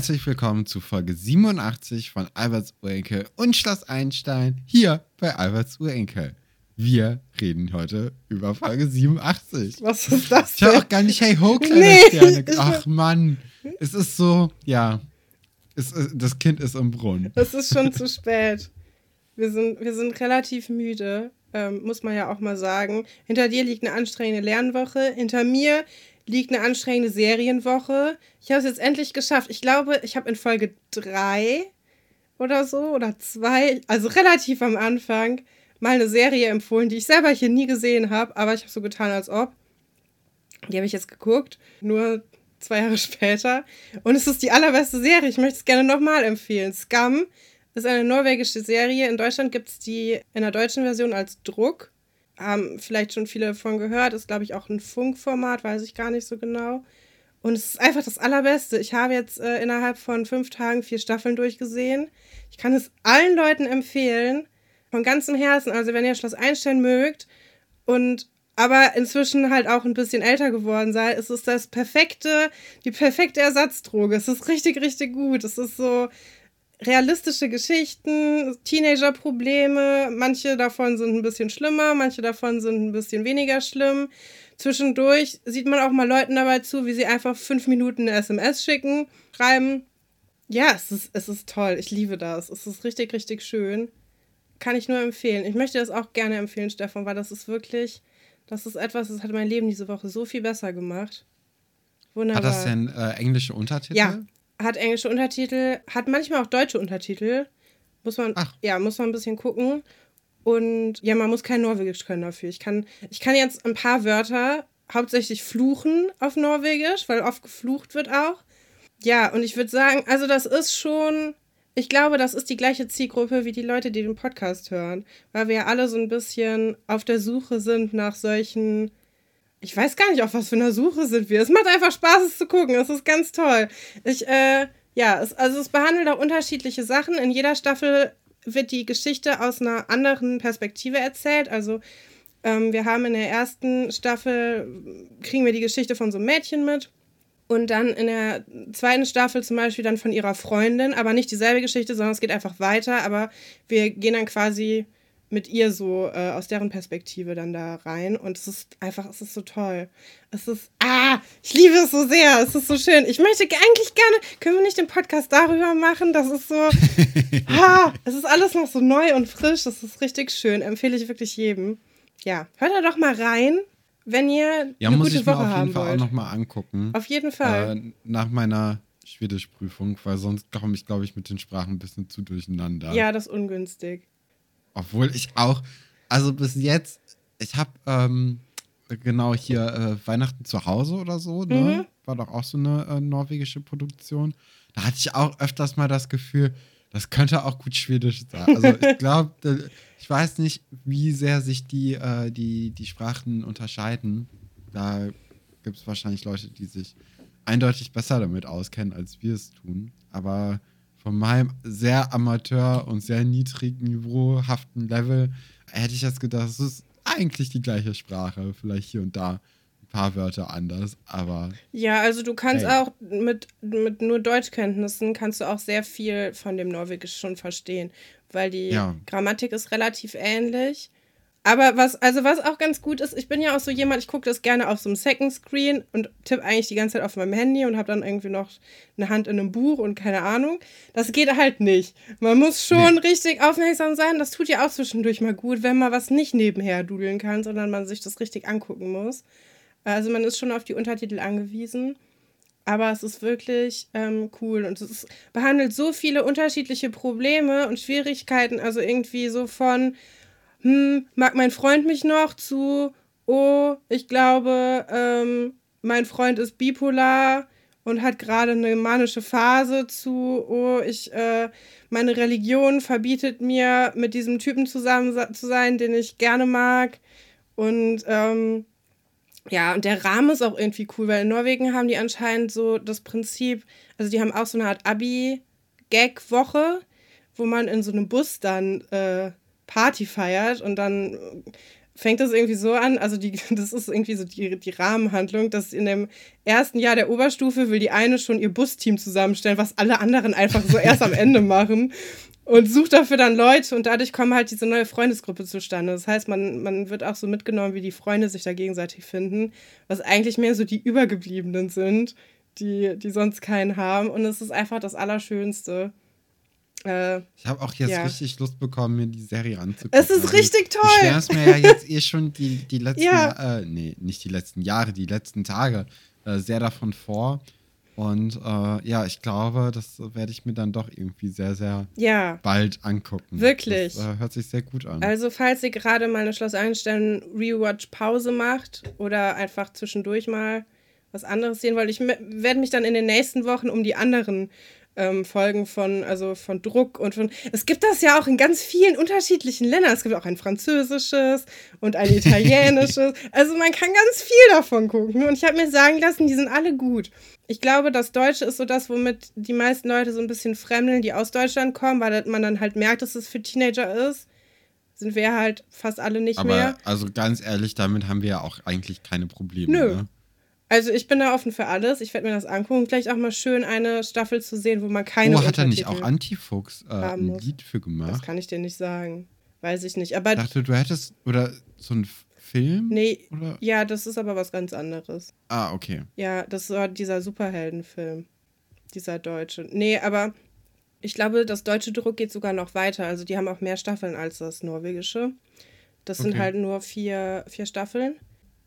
Herzlich willkommen zu Folge 87 von Alberts Urenkel und Schloss Einstein hier bei Alberts Urenkel. Wir reden heute über Folge 87. Was ist das? Ich habe auch gar nicht Hey Ho, kleine Nee, Sterne. Ach Mann, es ist so, ja, es ist, das Kind ist im Brunnen. Es ist schon zu spät. Wir sind, wir sind relativ müde, ähm, muss man ja auch mal sagen. Hinter dir liegt eine anstrengende Lernwoche. Hinter mir liegt eine anstrengende Serienwoche. Ich habe es jetzt endlich geschafft. Ich glaube, ich habe in Folge drei oder so oder zwei, also relativ am Anfang, mal eine Serie empfohlen, die ich selber hier nie gesehen habe, aber ich habe so getan, als ob. Die habe ich jetzt geguckt, nur zwei Jahre später. Und es ist die allerbeste Serie. Ich möchte es gerne nochmal empfehlen. Scum ist eine norwegische Serie. In Deutschland gibt es die in der deutschen Version als Druck. Haben vielleicht schon viele davon gehört. Ist, glaube ich, auch ein Funkformat, weiß ich gar nicht so genau. Und es ist einfach das Allerbeste. Ich habe jetzt äh, innerhalb von fünf Tagen vier Staffeln durchgesehen. Ich kann es allen Leuten empfehlen. Von ganzem Herzen. Also, wenn ihr Schloss Einstein mögt und aber inzwischen halt auch ein bisschen älter geworden seid, ist es das perfekte, die perfekte Ersatzdroge. Es ist richtig, richtig gut. Es ist so realistische Geschichten, Teenager-Probleme. Manche davon sind ein bisschen schlimmer, manche davon sind ein bisschen weniger schlimm. Zwischendurch sieht man auch mal Leuten dabei zu, wie sie einfach fünf Minuten eine SMS schicken, schreiben. Ja, es ist, es ist toll. Ich liebe das. Es ist richtig, richtig schön. Kann ich nur empfehlen. Ich möchte das auch gerne empfehlen, Stefan, weil das ist wirklich, das ist etwas, das hat mein Leben diese Woche so viel besser gemacht. Wunderbar. Hat das denn äh, englische Untertitel? Ja, hat englische Untertitel, hat manchmal auch deutsche Untertitel. Muss man, Ach. ja, muss man ein bisschen gucken. Und ja, man muss kein Norwegisch können dafür. Ich kann, ich kann jetzt ein paar Wörter hauptsächlich fluchen auf Norwegisch, weil oft geflucht wird auch. Ja, und ich würde sagen, also das ist schon, ich glaube, das ist die gleiche Zielgruppe wie die Leute, die den Podcast hören, weil wir ja alle so ein bisschen auf der Suche sind nach solchen, ich weiß gar nicht, auf was für einer Suche sind wir. Es macht einfach Spaß, es zu gucken. Es ist ganz toll. Ich, äh, ja, es, also es behandelt auch unterschiedliche Sachen. In jeder Staffel wird die Geschichte aus einer anderen Perspektive erzählt. Also ähm, wir haben in der ersten Staffel, kriegen wir die Geschichte von so einem Mädchen mit. Und dann in der zweiten Staffel zum Beispiel dann von ihrer Freundin, aber nicht dieselbe Geschichte, sondern es geht einfach weiter. Aber wir gehen dann quasi mit ihr so äh, aus deren Perspektive dann da rein. Und es ist einfach, es ist so toll. Es ist, ah, ich liebe es so sehr. Es ist so schön. Ich möchte ge- eigentlich gerne, können wir nicht den Podcast darüber machen? Das ist so, ah, es ist alles noch so neu und frisch. Das ist richtig schön. Empfehle ich wirklich jedem. Ja, hört da doch mal rein, wenn ihr Ja, eine muss gute ich mir Woche auf haben jeden Fall auch wollt. nochmal angucken. Auf jeden Fall. Äh, nach meiner Schwedischprüfung, weil sonst komme ich, glaube ich, mit den Sprachen ein bisschen zu durcheinander. ja, das ist ungünstig. Obwohl ich auch, also bis jetzt, ich habe ähm, genau hier äh, Weihnachten zu Hause oder so, ne? Mhm. War doch auch so eine äh, norwegische Produktion. Da hatte ich auch öfters mal das Gefühl, das könnte auch gut Schwedisch sein. Also ich glaube, ich weiß nicht, wie sehr sich die, äh, die, die Sprachen unterscheiden. Da gibt es wahrscheinlich Leute, die sich eindeutig besser damit auskennen, als wir es tun. Aber von meinem sehr Amateur- und sehr niedrig niveauhaften Level hätte ich jetzt gedacht, es ist eigentlich die gleiche Sprache. Vielleicht hier und da paar Wörter anders, aber Ja, also du kannst Hey. auch mit, mit nur Deutschkenntnissen kannst du auch sehr viel von dem Norwegisch schon verstehen, weil die Ja. Grammatik ist relativ ähnlich. Aber was, also was auch ganz gut ist, ich bin ja auch so jemand, ich gucke das gerne auf so einem Second Screen und tippe eigentlich die ganze Zeit auf meinem Handy und habe dann irgendwie noch eine Hand in einem Buch und keine Ahnung. Das geht halt nicht. Man muss schon richtig aufmerksam sein. Das tut ja auch zwischendurch mal gut, wenn man was nicht nebenher dudeln kann, sondern man sich das richtig angucken muss. Also man ist schon auf die Untertitel angewiesen. Aber es ist wirklich ähm, cool und es ist, behandelt so viele unterschiedliche Probleme und Schwierigkeiten. Also irgendwie so von, hm, mag mein Freund mich noch zu, oh, ich glaube, ähm, mein Freund ist bipolar und hat gerade eine manische Phase zu, oh, ich, äh, meine Religion verbietet mir, mit diesem Typen zusammen sa- zu sein, den ich gerne mag. Und ähm, Ja, und der Rahmen ist auch irgendwie cool, weil in Norwegen haben die anscheinend so das Prinzip, also die haben auch so eine Art Abi-Gag-Woche, wo man in so einem Bus dann äh, Party feiert und dann fängt das irgendwie so an, also die, das ist irgendwie so die, die Rahmenhandlung, dass in dem ersten Jahr der Oberstufe will die eine schon ihr Busteam zusammenstellen, was alle anderen einfach so erst am Ende machen und sucht dafür dann Leute und dadurch kommen halt diese neue Freundesgruppe zustande. Das heißt, man, man wird auch so mitgenommen, wie die Freunde sich da gegenseitig finden, was eigentlich mehr so die Übergebliebenen sind, die, die sonst keinen haben und es ist einfach das Allerschönste. Äh, ich habe auch jetzt ja. richtig Lust bekommen, mir die Serie anzugucken. Es ist also, richtig toll. Ich es mir ja jetzt eh schon die, die letzten, ja. äh, nee, nicht die letzten Jahre, die letzten Tage äh, sehr davon vor. Und äh, ja, ich glaube, das werde ich mir dann doch irgendwie sehr, sehr ja. bald angucken. Wirklich. Das äh, hört sich sehr gut an. Also, falls ihr gerade mal eine Schloss Einstein Rewatch-Pause macht oder einfach zwischendurch mal was anderes sehen wollt, ich werde mich dann in den nächsten Wochen um die anderen ähm, Folgen von, also von Druck und von. Es gibt das ja auch in ganz vielen unterschiedlichen Ländern. Es gibt auch ein französisches und ein italienisches. also man kann ganz viel davon gucken. Und ich habe mir sagen lassen, die sind alle gut. Ich glaube, das Deutsche ist so das, womit die meisten Leute so ein bisschen fremdeln, die aus Deutschland kommen, weil man dann halt merkt, dass es für Teenager ist sind wir halt fast alle nicht Aber, mehr. Also ganz ehrlich, damit haben wir ja auch eigentlich keine Probleme. Nö. Ne? Also ich bin da offen für alles. Ich werde mir das angucken. Vielleicht auch mal schön eine Staffel zu sehen, wo man keine. Oh, hat er nicht auch Antifuchs äh, ein muss. Lied für gemacht? Das kann ich dir nicht sagen. Weiß ich nicht. Aber ich dachte, du hättest. Oder so ein Film? Nee. Oder? Ja, das ist aber was ganz anderes. Ah, okay. Ja, das war dieser Superheldenfilm. Dieser deutsche. Nee, aber ich glaube, das deutsche Druck geht sogar noch weiter. Also die haben auch mehr Staffeln als das norwegische. Das okay. sind halt nur vier, vier Staffeln.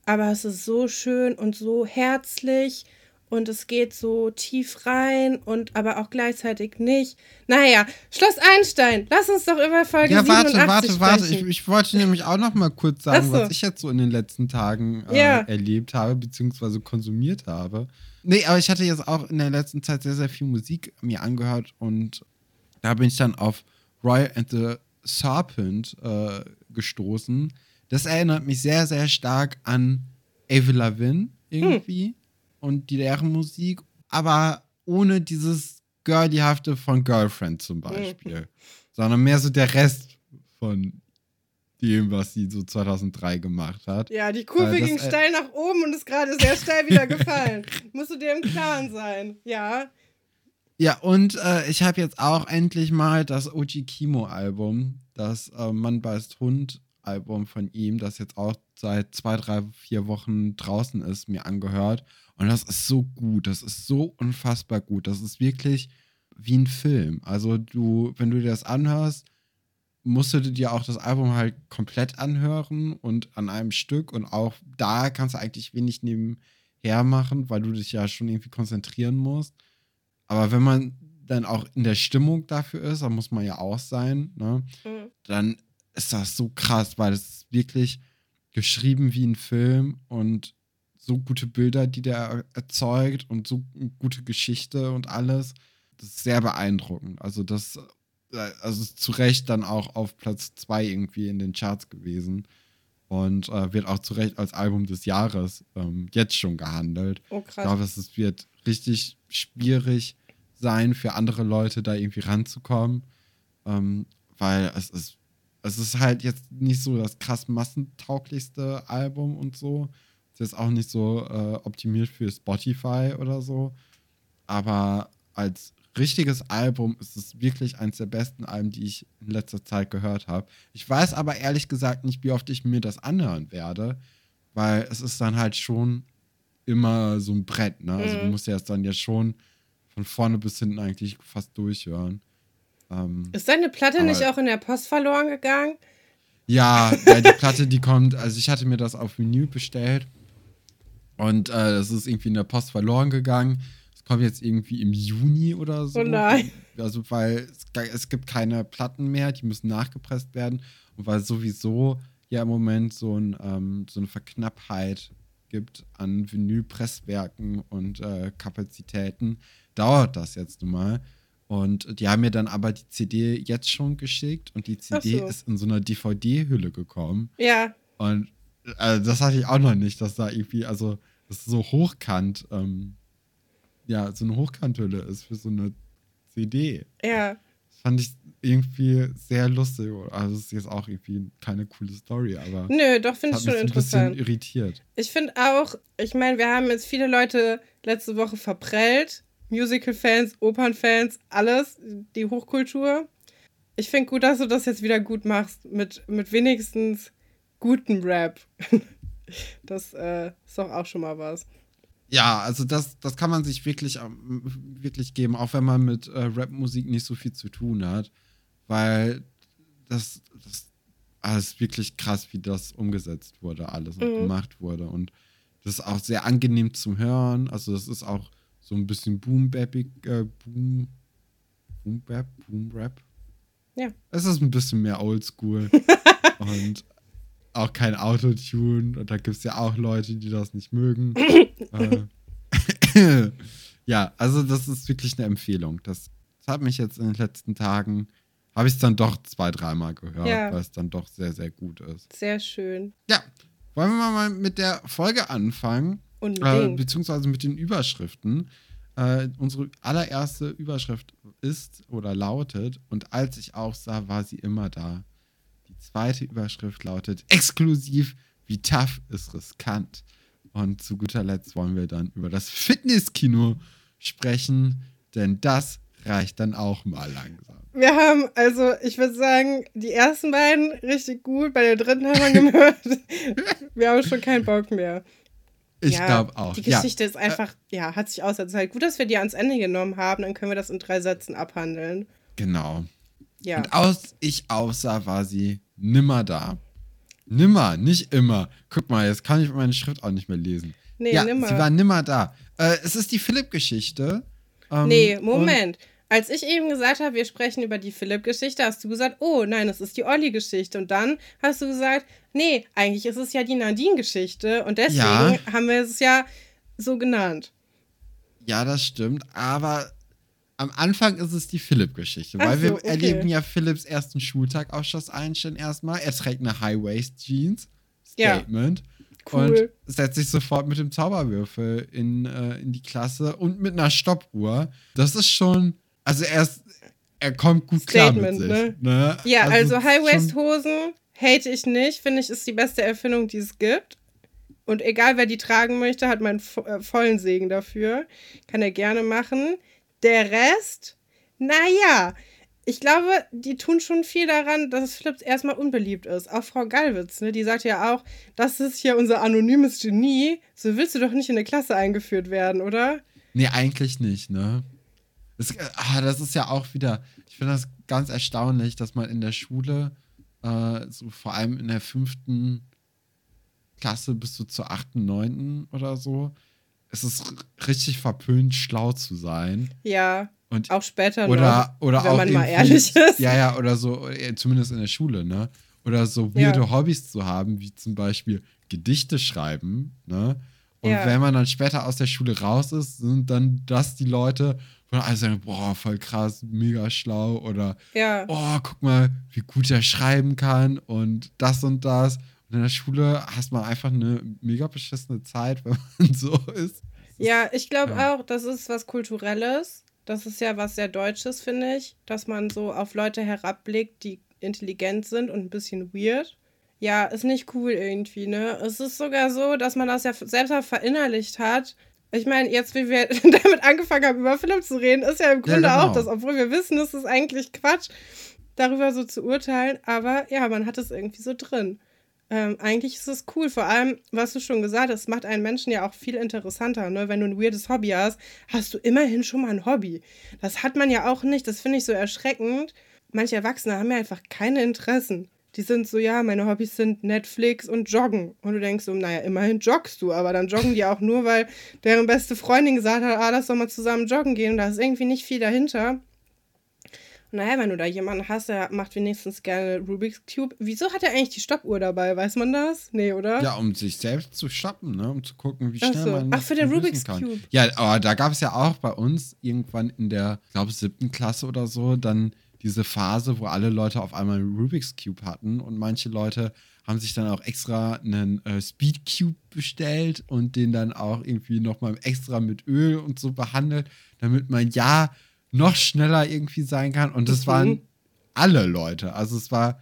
Aber es ist so schön und so herzlich und es geht so tief rein und aber auch gleichzeitig nicht. Naja, Schloss Einstein, lass uns doch über Folge ja, warte, 87 warte, warte. Ich, ich, wollte nämlich auch noch mal kurz sagen, so. was ich jetzt so in den letzten Tagen äh, ja. erlebt habe, beziehungsweise konsumiert habe. Nee, aber ich hatte jetzt auch in der letzten Zeit sehr, sehr viel Musik mir angehört und da bin ich dann auf Roy and the Serpent äh, gestoßen das erinnert mich sehr, sehr stark an Avril Lavigne irgendwie hm. und die deren Musik, aber ohne dieses Girlyhafte von Girlfriend zum Beispiel, hm. sondern mehr so der Rest von dem, was sie so 2003 gemacht hat. Ja, die Kurve ging steil nach oben und ist gerade sehr steil wieder gefallen. Musst du dir im Klaren sein. Ja. Ja, und äh, ich habe jetzt auch endlich mal das OG Kimo-Album, das äh, Mann beißt Hund Album von ihm, das jetzt auch seit zwei, drei, vier Wochen draußen ist, mir angehört. Und das ist so gut, das ist so unfassbar gut. Das ist wirklich wie ein Film. Also du, wenn du dir das anhörst, musst du dir auch das Album halt komplett anhören und an einem Stück. Und auch da kannst du eigentlich wenig nebenher machen, weil du dich ja schon irgendwie konzentrieren musst. Aber wenn man dann auch in der Stimmung dafür ist, da muss man ja auch sein, ne? Mhm. dann ist das so krass, weil es ist wirklich geschrieben wie ein Film und so gute Bilder, die der erzeugt und so gute Geschichte und alles. Das ist sehr beeindruckend. Also das äh, also ist zu Recht dann auch auf Platz 2 irgendwie in den Charts gewesen und äh, wird auch zu Recht als Album des Jahres ähm, jetzt schon gehandelt. Oh, krass. Ich glaube, es wird richtig schwierig sein für andere Leute da irgendwie ranzukommen, ähm, weil es ist es ist halt jetzt nicht so das krass massentauglichste Album und so. Es ist auch nicht so äh, optimiert für Spotify oder so. Aber als richtiges Album ist es wirklich eines der besten Alben, die ich in letzter Zeit gehört habe. Ich weiß aber ehrlich gesagt nicht, wie oft ich mir das anhören werde, weil es ist dann halt schon immer so ein Brett. Ne? Also du mhm. musst ja jetzt dann ja schon von vorne bis hinten eigentlich fast durchhören. Ähm, ist deine Platte nicht auch in der Post verloren gegangen? Ja, ja, die Platte, die kommt, also ich hatte mir das auf Menü bestellt und äh, ist irgendwie in der Post verloren gegangen. Es kommt jetzt irgendwie im Juni oder so. Oh nein. Also, weil es, es gibt keine Platten mehr, die müssen nachgepresst werden. Und weil sowieso ja im Moment so, ein, ähm, so eine Verknappheit gibt an Vinylpresswerken und äh, Kapazitäten, dauert das jetzt nun mal. Und die haben mir dann aber die CD jetzt schon geschickt und die CD so. ist in so einer DVD-Hülle gekommen. Ja. Und Also das hatte ich auch noch nicht, dass da irgendwie, also das ist so hochkant, ähm, ja, so eine Hochkanthülle ist für so eine CD. Ja. Das fand ich irgendwie sehr lustig. Also es ist jetzt auch irgendwie keine coole Story, aber Nö, doch, finde ich schon mich ein interessant. bisschen irritiert. Ich finde auch, ich meine, wir haben jetzt viele Leute letzte Woche verprellt. Musical-Fans, Opernfans, alles, die Hochkultur. Ich finde gut, dass du das jetzt wieder gut machst, mit, mit wenigstens gutem Rap. Das äh, ist doch auch schon mal was. Ja, also das, das kann man sich wirklich, wirklich geben, auch wenn man mit äh, Rap-Musik nicht so viel zu tun hat, weil das, das alles wirklich krass, wie das umgesetzt wurde, alles und Mhm. gemacht wurde. Und das ist auch sehr angenehm zum Hören. Also das ist auch so ein bisschen boom-bappig, äh, boom, boom-bap, boom-rap. Ja. Es ist ein bisschen mehr oldschool und auch kein Autotune. Und da gibt es ja auch Leute, die das nicht mögen. äh, ja, also das ist wirklich eine Empfehlung. Das, das hat mich jetzt in den letzten Tagen, habe ich es dann doch zwei, dreimal gehört, Ja. weil es dann doch sehr, sehr gut ist. Sehr schön. Ja, wollen wir mal mit der Folge anfangen? Äh, Unbedingt. beziehungsweise mit den Überschriften. Äh, unsere allererste Überschrift ist oder lautet, und als ich aufsah, war sie immer da. Die zweite Überschrift lautet, exklusiv, wie tough ist riskant. Und zu guter Letzt wollen wir dann über das Fitnesskino sprechen, denn das reicht dann auch mal langsam. Wir haben, also ich würde sagen, die ersten beiden richtig gut, bei der dritten haben wir gehört. wir haben schon keinen Bock mehr. Ich Ja, glaube auch. Die ja. Geschichte ist einfach, ja, hat sich auserzählt. Gut, dass wir die ans Ende genommen haben, dann können wir das in drei Sätzen abhandeln. Genau. Ja. Und aus ich aussah, war sie nimmer da. Nimmer, nicht immer. Guck mal, jetzt kann ich meine Schrift auch nicht mehr lesen. Nee, ja, nimmer. sie war nimmer da. Äh, es ist die Philipp-Geschichte. Ähm, Nee, Moment. Als ich eben gesagt habe, wir sprechen über die Philipp-Geschichte, hast du gesagt, oh nein, es ist die Olli-Geschichte. Und dann hast du gesagt, nee, eigentlich ist es ja die Nadine-Geschichte. Und deswegen Ja. haben wir es ja so genannt. Ja, das stimmt. Aber am Anfang ist es die Philipp-Geschichte, weil wir so, okay. erleben ja Philipps ersten Schultag auf Schloss Einstein erstmal. Er trägt eine High-Waist-Jeans. Ja. Statement. Cool. Und setzt sich sofort mit dem Zauberwürfel in, äh, in die Klasse und mit einer Stoppuhr. Das ist schon, also er ist, er kommt gut klar mit Statement, sich. Ne? Ja, also, schon- High-Waist-Hosen hate ich nicht. Finde ich, ist die beste Erfindung, die es gibt. Und egal, wer die tragen möchte, hat meinen äh, vollen Segen dafür. Kann er gerne machen. Der Rest, naja, ich glaube, die tun schon viel daran, dass Flips erstmal unbeliebt ist. Auch Frau Gallwitz, ne, die sagt ja auch, das ist hier unser anonymes Genie. So willst du doch nicht in eine Klasse eingeführt werden, oder? Nee, eigentlich nicht, ne? Das, ah, das ist ja auch wieder, ich finde das ganz erstaunlich, dass man in der Schule, äh, so vor allem in der fünften Klasse bis so zur achten, neunten oder so, es ist richtig verpönt, schlau zu sein. Ja, Und auch später oder, noch, oder wenn auch man mal ehrlich ist. Ja, ja, oder so, äh, zumindest in der Schule, ne? Oder so weirde Ja. Hobbys zu haben, wie zum Beispiel Gedichte schreiben, ne? Und Ja. wenn man dann später aus der Schule raus ist, sind dann das die Leute, wo alle sagen, boah, voll krass, mega schlau oder Ja. oh, guck mal, wie gut er schreiben kann und das und das. Und in der Schule hast man einfach eine mega beschissene Zeit, wenn man so ist. Ja, ich glaube Ja. auch, das ist was Kulturelles. Das ist ja was sehr Deutsches, finde ich, dass man so auf Leute herabblickt, die intelligent sind und ein bisschen weird. Ja, ist nicht cool irgendwie, ne? Es ist sogar so, dass man das ja selbst mal verinnerlicht hat. Ich meine, jetzt, wie wir damit angefangen haben, über Philipp zu reden, ist ja im Grunde genau. auch das, obwohl wir wissen, es ist eigentlich Quatsch, darüber so zu urteilen. Aber ja, man hat es irgendwie so drin. Ähm, eigentlich ist es cool, vor allem, was du schon gesagt hast, macht einen Menschen ja auch viel interessanter. Ne? Wenn du ein weirdes Hobby hast, hast du immerhin schon mal ein Hobby. Das hat man ja auch nicht, das finde ich so erschreckend. Manche Erwachsene haben ja einfach keine Interessen. Die sind so, ja, meine Hobbys sind Netflix und Joggen. Und du denkst so, naja, immerhin joggst du, aber dann joggen die auch nur, weil deren beste Freundin gesagt hat, ah, lass doch mal zusammen joggen gehen. Und da ist irgendwie nicht viel dahinter. Und naja, wenn du da jemanden hast, der macht wenigstens gerne Rubik's Cube. Wieso hat er eigentlich die Stoppuhr dabei? Weiß man das? Nee, oder? Ja, um sich selbst zu stoppen, ne? um zu gucken, wie Ach schnell so. man. Ach, für den Rubik's kann. Cube. Ja, aber da gab es ja auch bei uns irgendwann in der, ich glaube, siebten Klasse oder so, dann diese Phase, wo alle Leute auf einmal einen Rubik's Cube hatten und manche Leute haben sich dann auch extra einen äh, Speed Cube bestellt und den dann auch irgendwie nochmal extra mit Öl und so behandelt, damit man ja noch schneller irgendwie sein kann. Und das mhm. waren alle Leute. Also es war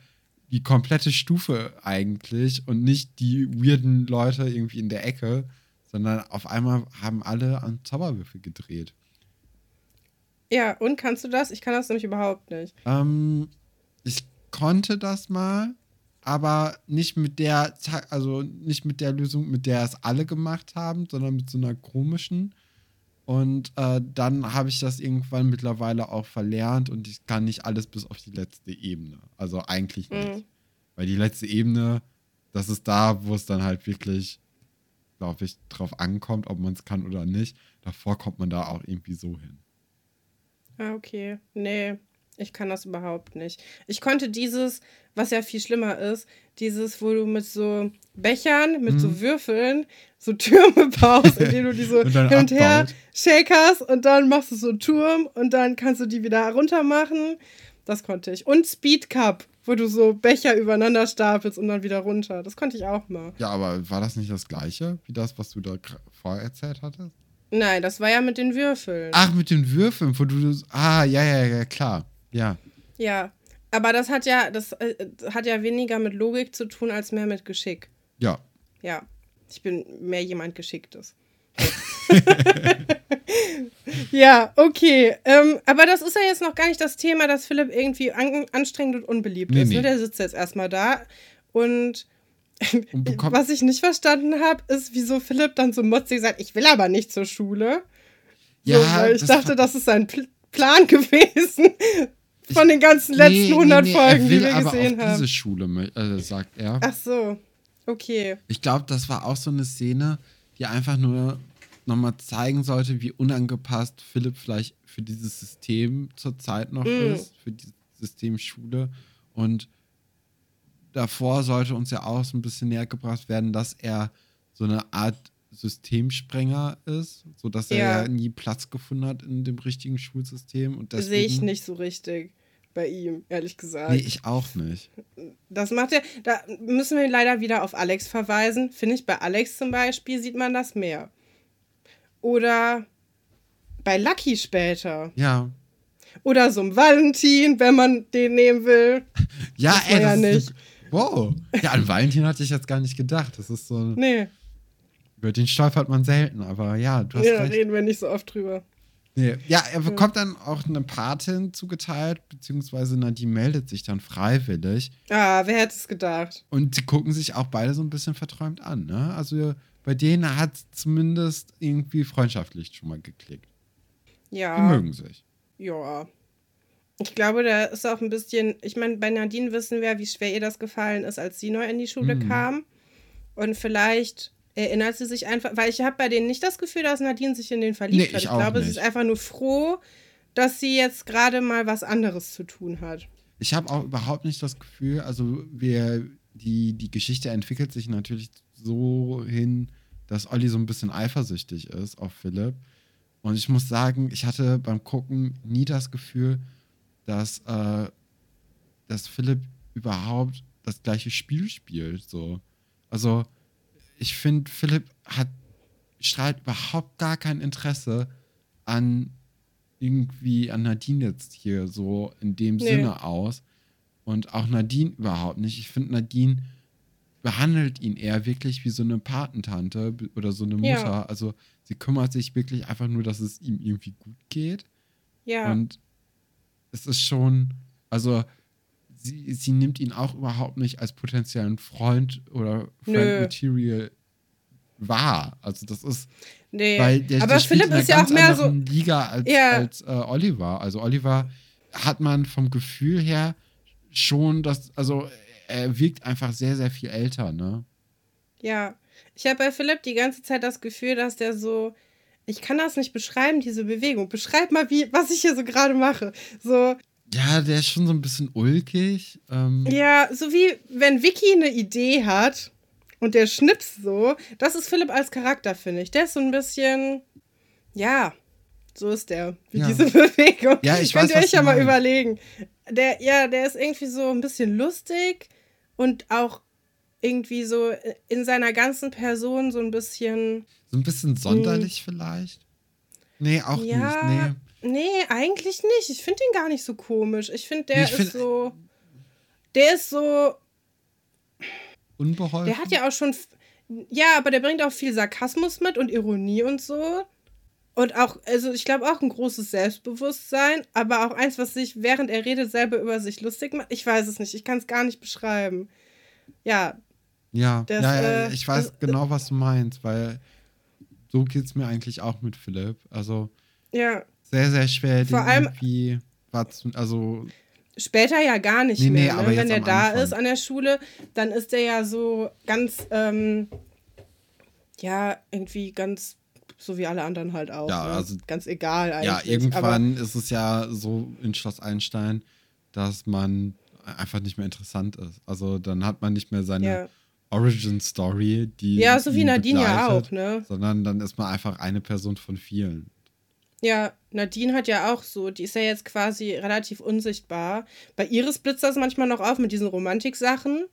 die komplette Stufe eigentlich und nicht die weirden Leute irgendwie in der Ecke, sondern auf einmal haben alle an Zauberwürfel gedreht. Ja, und kannst du das? Ich kann das nämlich überhaupt nicht. Ähm, ich konnte das mal, aber nicht mit der, also nicht mit der Lösung, mit der es alle gemacht haben, sondern mit so einer komischen. Und äh, dann habe ich das irgendwann mittlerweile auch verlernt und ich kann nicht alles bis auf die letzte Ebene. Also eigentlich mhm. nicht. Weil die letzte Ebene, das ist da, wo es dann halt wirklich, glaube ich, drauf ankommt, ob man es kann oder nicht. Davor kommt man da auch irgendwie so hin. Ah, okay. Nee, ich kann das überhaupt nicht. Ich konnte dieses, was ja viel schlimmer ist, dieses, wo du mit so Bechern, mit hm. so mhm. Würfeln, so Türme baust, indem du die so hin und her shakerst und dann machst du so einen Turm und dann kannst du die wieder runter machen. Das konnte ich. Und Speed Cup, wo du so Becher übereinander stapelst und dann wieder runter. Das konnte ich auch mal. Ja, aber war das nicht das gleiche wie das, was du da vorher erzählt hattest? Nein, das war ja mit den Würfeln. Ach, mit den Würfeln, wo du. Ah, ja, ja, ja, klar. Ja. Ja. Aber das hat ja, das äh, hat ja weniger mit Logik zu tun, als mehr mit Geschick. Ja. Ja. Ich bin mehr jemand Geschicktes. ja, okay. Ähm, aber das ist ja jetzt noch gar nicht das Thema, dass Philipp irgendwie an anstrengend und unbeliebt nee, ist. Ne? Nee. Der sitzt jetzt erstmal da und was ich nicht verstanden habe, ist, wieso Philipp dann so motzig sagt, ich will aber nicht zur Schule. So, ja, ich dachte, das ist sein Pl Plan gewesen. Von den ganzen letzten nee, 100 nee, nee, Folgen, die wir aber gesehen auf haben. diese Schule, äh, sagt er. Ach so, okay. Ich glaube, das war auch so eine Szene, die einfach nur nochmal zeigen sollte, wie unangepasst Philipp vielleicht für dieses System zurzeit noch mm. ist, für dieses System Schule. Und davor sollte uns ja auch so ein bisschen näher gebracht werden, dass er so eine Art Systemsprenger ist, sodass er ja. ja nie Platz gefunden hat in dem richtigen Schulsystem. Und deswegen Sehe ich nicht so richtig bei ihm, ehrlich gesagt. Nee, ich auch nicht. Das macht er, da müssen wir leider wieder auf Alex verweisen. Finde ich, bei Alex zum Beispiel sieht man das mehr. Oder bei Lucky später. Ja. Oder so ein Valentin, wenn man den nehmen will. ja, das ey, ja nicht. Wow. Ja, an Valentin hatte ich jetzt gar nicht gedacht. Das ist so. Nee. Über den stolpert man selten, aber ja, du hast ja, recht. reden wir nicht so oft drüber. Nee. Ja, er bekommt dann auch eine Patin zugeteilt, beziehungsweise Nadine meldet sich dann freiwillig. Ah, wer hätte es gedacht? Und sie gucken sich auch beide so ein bisschen verträumt an, ne? Also bei denen hat es zumindest irgendwie freundschaftlich schon mal geklickt. Ja. Die mögen sich. Ja. Ich glaube, da ist auch ein bisschen, ich meine, bei Nadine wissen wir, wie schwer ihr das gefallen ist, als sie neu in die Schule mhm. kam. Und vielleicht erinnert sie sich einfach, weil ich habe bei denen nicht das Gefühl, dass Nadine sich in den verliebt nee, hat. Ich, ich glaube, nicht. sie ist einfach nur froh, dass sie jetzt gerade mal was anderes zu tun hat. Ich habe auch überhaupt nicht das Gefühl, also wir, die, die Geschichte entwickelt sich natürlich so hin, dass Olli so ein bisschen eifersüchtig ist auf Philipp. Und ich muss sagen, ich hatte beim Gucken nie das Gefühl, dass, äh, dass Philipp überhaupt das gleiche Spiel spielt. So. Also, ich finde, Philipp hat, strahlt überhaupt gar kein Interesse an irgendwie an Nadine jetzt hier so in dem nee. Sinne aus. Und auch Nadine überhaupt nicht. Ich finde, Nadine behandelt ihn eher wirklich wie so eine Patentante oder so eine Mutter. Ja. Also sie kümmert sich wirklich einfach nur, dass es ihm irgendwie gut geht. Ja. Und es ist schon, also sie, sie nimmt ihn auch überhaupt nicht als potenziellen Freund oder Friend Material wahr. Also das ist, nee. weil der, aber der Philipp ist ja auch mehr so Liga als, ja. als äh, Oliver. Also Oliver hat man vom Gefühl her schon, dass, also er wirkt einfach sehr, sehr viel älter, ne? Ja. Ich habe bei Philipp die ganze Zeit das Gefühl, dass der so, ich kann das nicht beschreiben, diese Bewegung. Beschreib mal, wie, was ich hier so gerade mache. So. Ja, der ist schon so ein bisschen ulkig. Ähm. Ja, so wie wenn Vicky eine Idee hat und der schnippst so. Das ist Philipp als Charakter, finde ich. Der ist so ein bisschen, ja, so ist der, wie ja. diese Bewegung. Ja, ich Könnt weiß, ihr euch ja mal überlegen. Der, ja, der ist irgendwie so ein bisschen lustig und auch irgendwie so in seiner ganzen Person so ein bisschen. So ein bisschen sonderlich mh. vielleicht? Nee, auch ja, nicht. Nee. nee, eigentlich nicht. Ich finde ihn gar nicht so komisch. Ich finde, der ich ist so. Der ist so. Unbeholfen. Der hat ja auch schon. Ja, aber der bringt auch viel Sarkasmus mit und Ironie und so. Und auch, also ich glaube auch ein großes Selbstbewusstsein, aber auch eins, was sich, während er redet, selber über sich lustig macht. Ich weiß es nicht, ich kann es gar nicht beschreiben. Ja. Ja, das, ja, ja äh, ich weiß das, genau, was du meinst, weil so geht es mir eigentlich auch mit Philipp. Also ja. sehr, sehr schwer, Vor allem, irgendwie was, also Später ja gar nicht nee, mehr. Nee, ne? Wenn er da Anfang. ist an der Schule, dann ist er ja so ganz, ähm, ja, irgendwie ganz so wie alle anderen halt auch. Ja, ne? also ganz egal eigentlich. Ja, irgendwann Aber ist es ja so in Schloss Einstein, dass man einfach nicht mehr interessant ist. Also dann hat man nicht mehr seine ja. Origin Story, die ja so wie Nadine ja auch, ne? Sondern dann ist man einfach eine Person von vielen. Ja, Nadine hat ja auch so, die ist ja jetzt quasi relativ unsichtbar. Bei Iris blitzt das manchmal noch auf mit diesen Romantik-Sachen.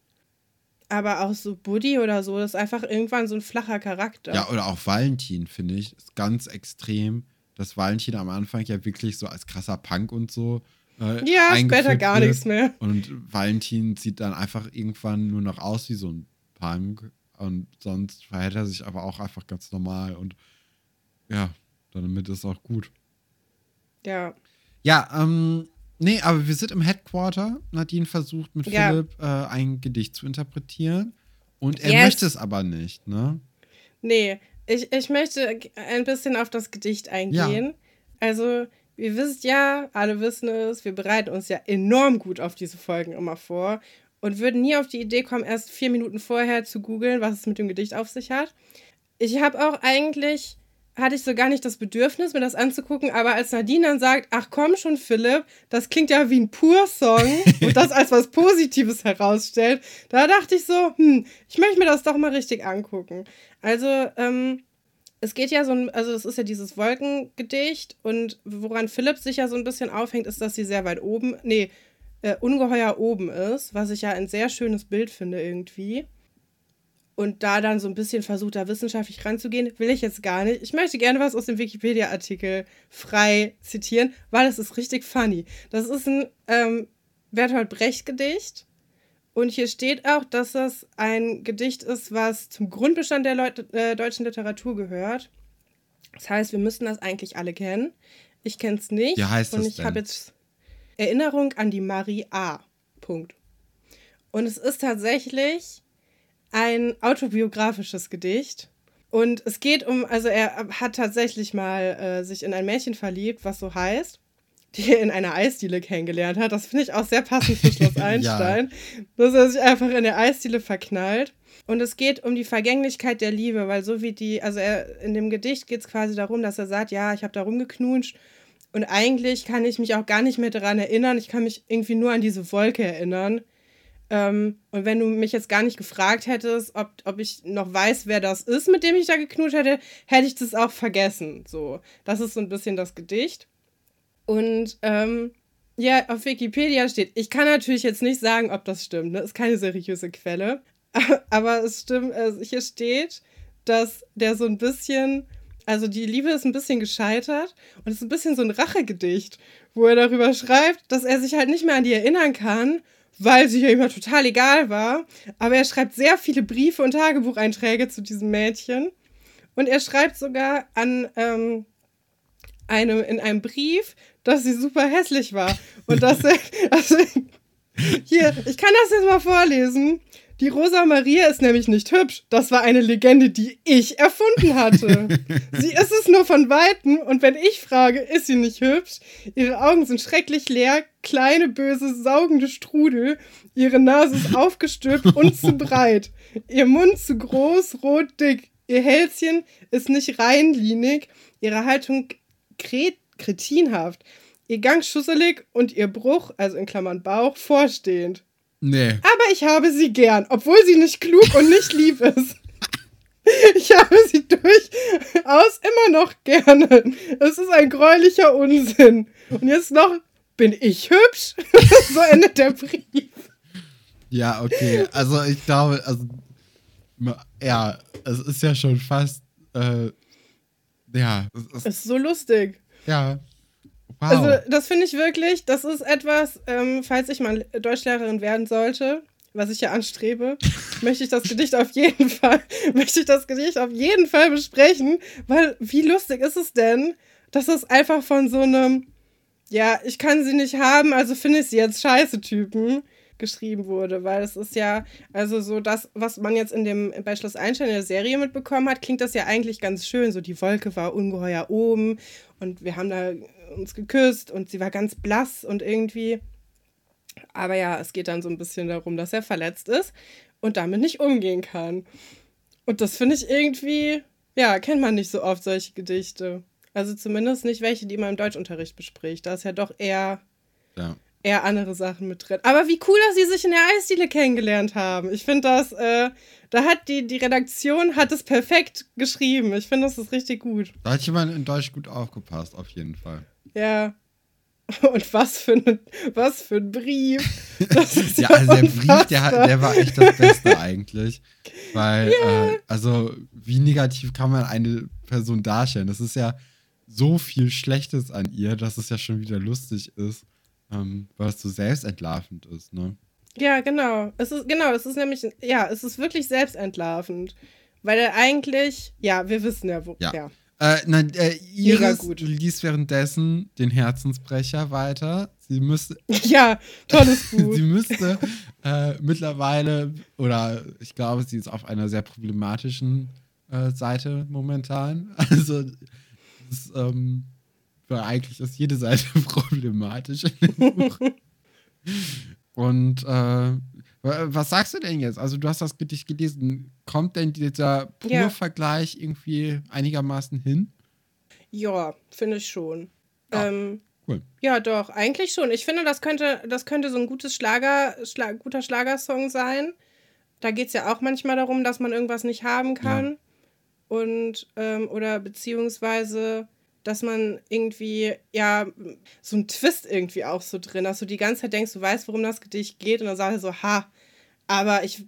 Aber auch so Buddy oder so, das ist einfach irgendwann so ein flacher Charakter. Ja, oder auch Valentin, finde ich, ist ganz extrem, dass Valentin am Anfang ja wirklich so als krasser Punk und so. Äh, ja, später gar nichts mehr. Und Valentin sieht dann einfach irgendwann nur noch aus wie so ein Punk. Und sonst verhält er sich aber auch einfach ganz normal. Und ja, damit ist auch gut. Ja. Ja, ähm, Nee, aber wir sind im Headquarter. Nadine versucht mit ja. Philipp äh, ein Gedicht zu interpretieren. Und er yes. möchte es aber nicht, ne? Nee, ich, ich möchte ein bisschen auf das Gedicht eingehen. Ja. Also, ihr wisst ja, alle wissen es, wir bereiten uns ja enorm gut auf diese Folgen immer vor und würden nie auf die Idee kommen, erst vier Minuten vorher zu googeln, was es mit dem Gedicht auf sich hat. Ich habe auch eigentlich hatte ich so gar nicht das Bedürfnis, mir das anzugucken, aber als Nadine dann sagt, ach komm schon, Philipp, das klingt ja wie ein Pur-Song und das als was Positives herausstellt, da dachte ich so, hm, ich möchte mir das doch mal richtig angucken. Also, ähm, es geht ja so ein, also es ist ja dieses Wolkengedicht und woran Philipp sich ja so ein bisschen aufhängt, ist, dass sie sehr weit oben, nee, äh, ungeheuer oben ist, was ich ja ein sehr schönes Bild finde irgendwie und da dann so ein bisschen versucht, da wissenschaftlich ranzugehen, will ich jetzt gar nicht. Ich möchte gerne was aus dem Wikipedia-Artikel frei zitieren, weil es ist richtig funny. Das ist ein ähm, Bertolt Brecht-Gedicht. Und hier steht auch, dass das ein Gedicht ist, was zum Grundbestand der Leut äh, deutschen Literatur gehört. Das heißt, wir müssen das eigentlich alle kennen. Ich kenne es nicht. Wie heißt und das ich habe jetzt Erinnerung an die Marie A. Punkt. Und es ist tatsächlich ein autobiografisches Gedicht. Und es geht um, also er hat tatsächlich mal äh, sich in ein Mädchen verliebt, was so heißt, die er in einer Eisdiele kennengelernt hat. Das finde ich auch sehr passend für Schloss Einstein, ja. dass er sich einfach in der Eisdiele verknallt. Und es geht um die Vergänglichkeit der Liebe, weil so wie die, also er, in dem Gedicht geht es quasi darum, dass er sagt, ja, ich habe da rumgeknutscht und eigentlich kann ich mich auch gar nicht mehr daran erinnern. Ich kann mich irgendwie nur an diese Wolke erinnern. Ähm, und wenn du mich jetzt gar nicht gefragt hättest, ob, ob ich noch weiß, wer das ist, mit dem ich da geknutscht hätte, hätte ich das auch vergessen. So, das ist so ein bisschen das Gedicht. Und ähm, ja, auf Wikipedia steht, ich kann natürlich jetzt nicht sagen, ob das stimmt, ne? Ist keine seriöse Quelle. Aber es stimmt, also hier steht, dass der so ein bisschen, also die Liebe ist ein bisschen gescheitert und es ist ein bisschen so ein Rachegedicht, wo er darüber schreibt, dass er sich halt nicht mehr an die erinnern kann weil sie ja immer total egal war. Aber er schreibt sehr viele Briefe und Tagebucheinträge zu diesem Mädchen. Und er schreibt sogar an ähm, einem, in einem Brief, dass sie super hässlich war. Und dass er, also, hier, ich kann das jetzt mal vorlesen. Die Rosa Maria ist nämlich nicht hübsch. Das war eine Legende, die ich erfunden hatte. sie ist es nur von Weitem und wenn ich frage, ist sie nicht hübsch? Ihre Augen sind schrecklich leer, kleine, böse, saugende Strudel. Ihre Nase ist aufgestülpt und zu breit. Ihr Mund zu groß, rot, dick. Ihr Hälschen ist nicht reinlinig. Ihre Haltung kret kretinhaft. Ihr Gang schusselig und ihr Bruch, also in Klammern Bauch, vorstehend. Nee. Aber ich habe sie gern, obwohl sie nicht klug und nicht lieb ist. Ich habe sie durchaus immer noch gerne. Es ist ein gräulicher Unsinn. Und jetzt noch, bin ich hübsch? so endet der Brief. Ja, okay. Also ich glaube, also ja, es ist ja schon fast äh, ja. Es ist so lustig. Ja. Wow. Also das finde ich wirklich, das ist etwas, ähm, falls ich mal Deutschlehrerin werden sollte, was ich ja anstrebe, möchte ich das Gedicht auf jeden Fall, möchte ich das Gedicht auf jeden Fall besprechen, weil wie lustig ist es denn, dass es einfach von so einem, ja, ich kann sie nicht haben, also finde ich sie jetzt scheiße Typen geschrieben wurde, weil es ist ja, also so das, was man jetzt in dem bei Schloss Einstein in der Serie mitbekommen hat, klingt das ja eigentlich ganz schön. So die Wolke war ungeheuer oben und wir haben da uns geküsst und sie war ganz blass und irgendwie. Aber ja, es geht dann so ein bisschen darum, dass er verletzt ist und damit nicht umgehen kann. Und das finde ich irgendwie, ja, kennt man nicht so oft solche Gedichte. Also zumindest nicht welche, die man im Deutschunterricht bespricht. Da ist ja doch eher ja eher andere Sachen mit drin. Aber wie cool, dass sie sich in der Eisdiele kennengelernt haben. Ich finde das, äh, da hat die, die Redaktion hat es perfekt geschrieben. Ich finde, das ist richtig gut. Da hat jemand in Deutsch gut aufgepasst, auf jeden Fall. Ja. Und was für ein, was für ein Brief. ja, also der Brief, der, der war echt das Beste eigentlich. Weil, yeah. äh, also, wie negativ kann man eine Person darstellen? Das ist ja so viel Schlechtes an ihr, dass es ja schon wieder lustig ist ähm, weil es so selbstentlarvend ist, ne? Ja, genau. Es ist, genau, es ist nämlich, ja, es ist wirklich selbstentlarvend. Weil er eigentlich, ja, wir wissen ja, wo, ja. ja. Äh, nein, äh, Iris liest währenddessen den Herzensbrecher weiter. Sie müsste. Ja, tolles Buch. sie müsste äh, mittlerweile, oder ich glaube, sie ist auf einer sehr problematischen äh, Seite momentan. Also, das, ähm, eigentlich ist jede Seite problematisch in dem Buch. Und äh, was sagst du denn jetzt? Also, du hast das Gedicht gelesen. Kommt denn dieser Pur-Vergleich ja. irgendwie einigermaßen hin? Ja, finde ich schon. Ja, ähm, cool. Ja, doch, eigentlich schon. Ich finde, das könnte, das könnte so ein gutes Schlager, Schla guter Schlagersong sein. Da geht es ja auch manchmal darum, dass man irgendwas nicht haben kann. Ja. Und, ähm, oder beziehungsweise dass man irgendwie, ja, so ein Twist irgendwie auch so drin, dass du die ganze Zeit denkst, du weißt, worum das Gedicht geht und dann sagt er so, ha, aber ich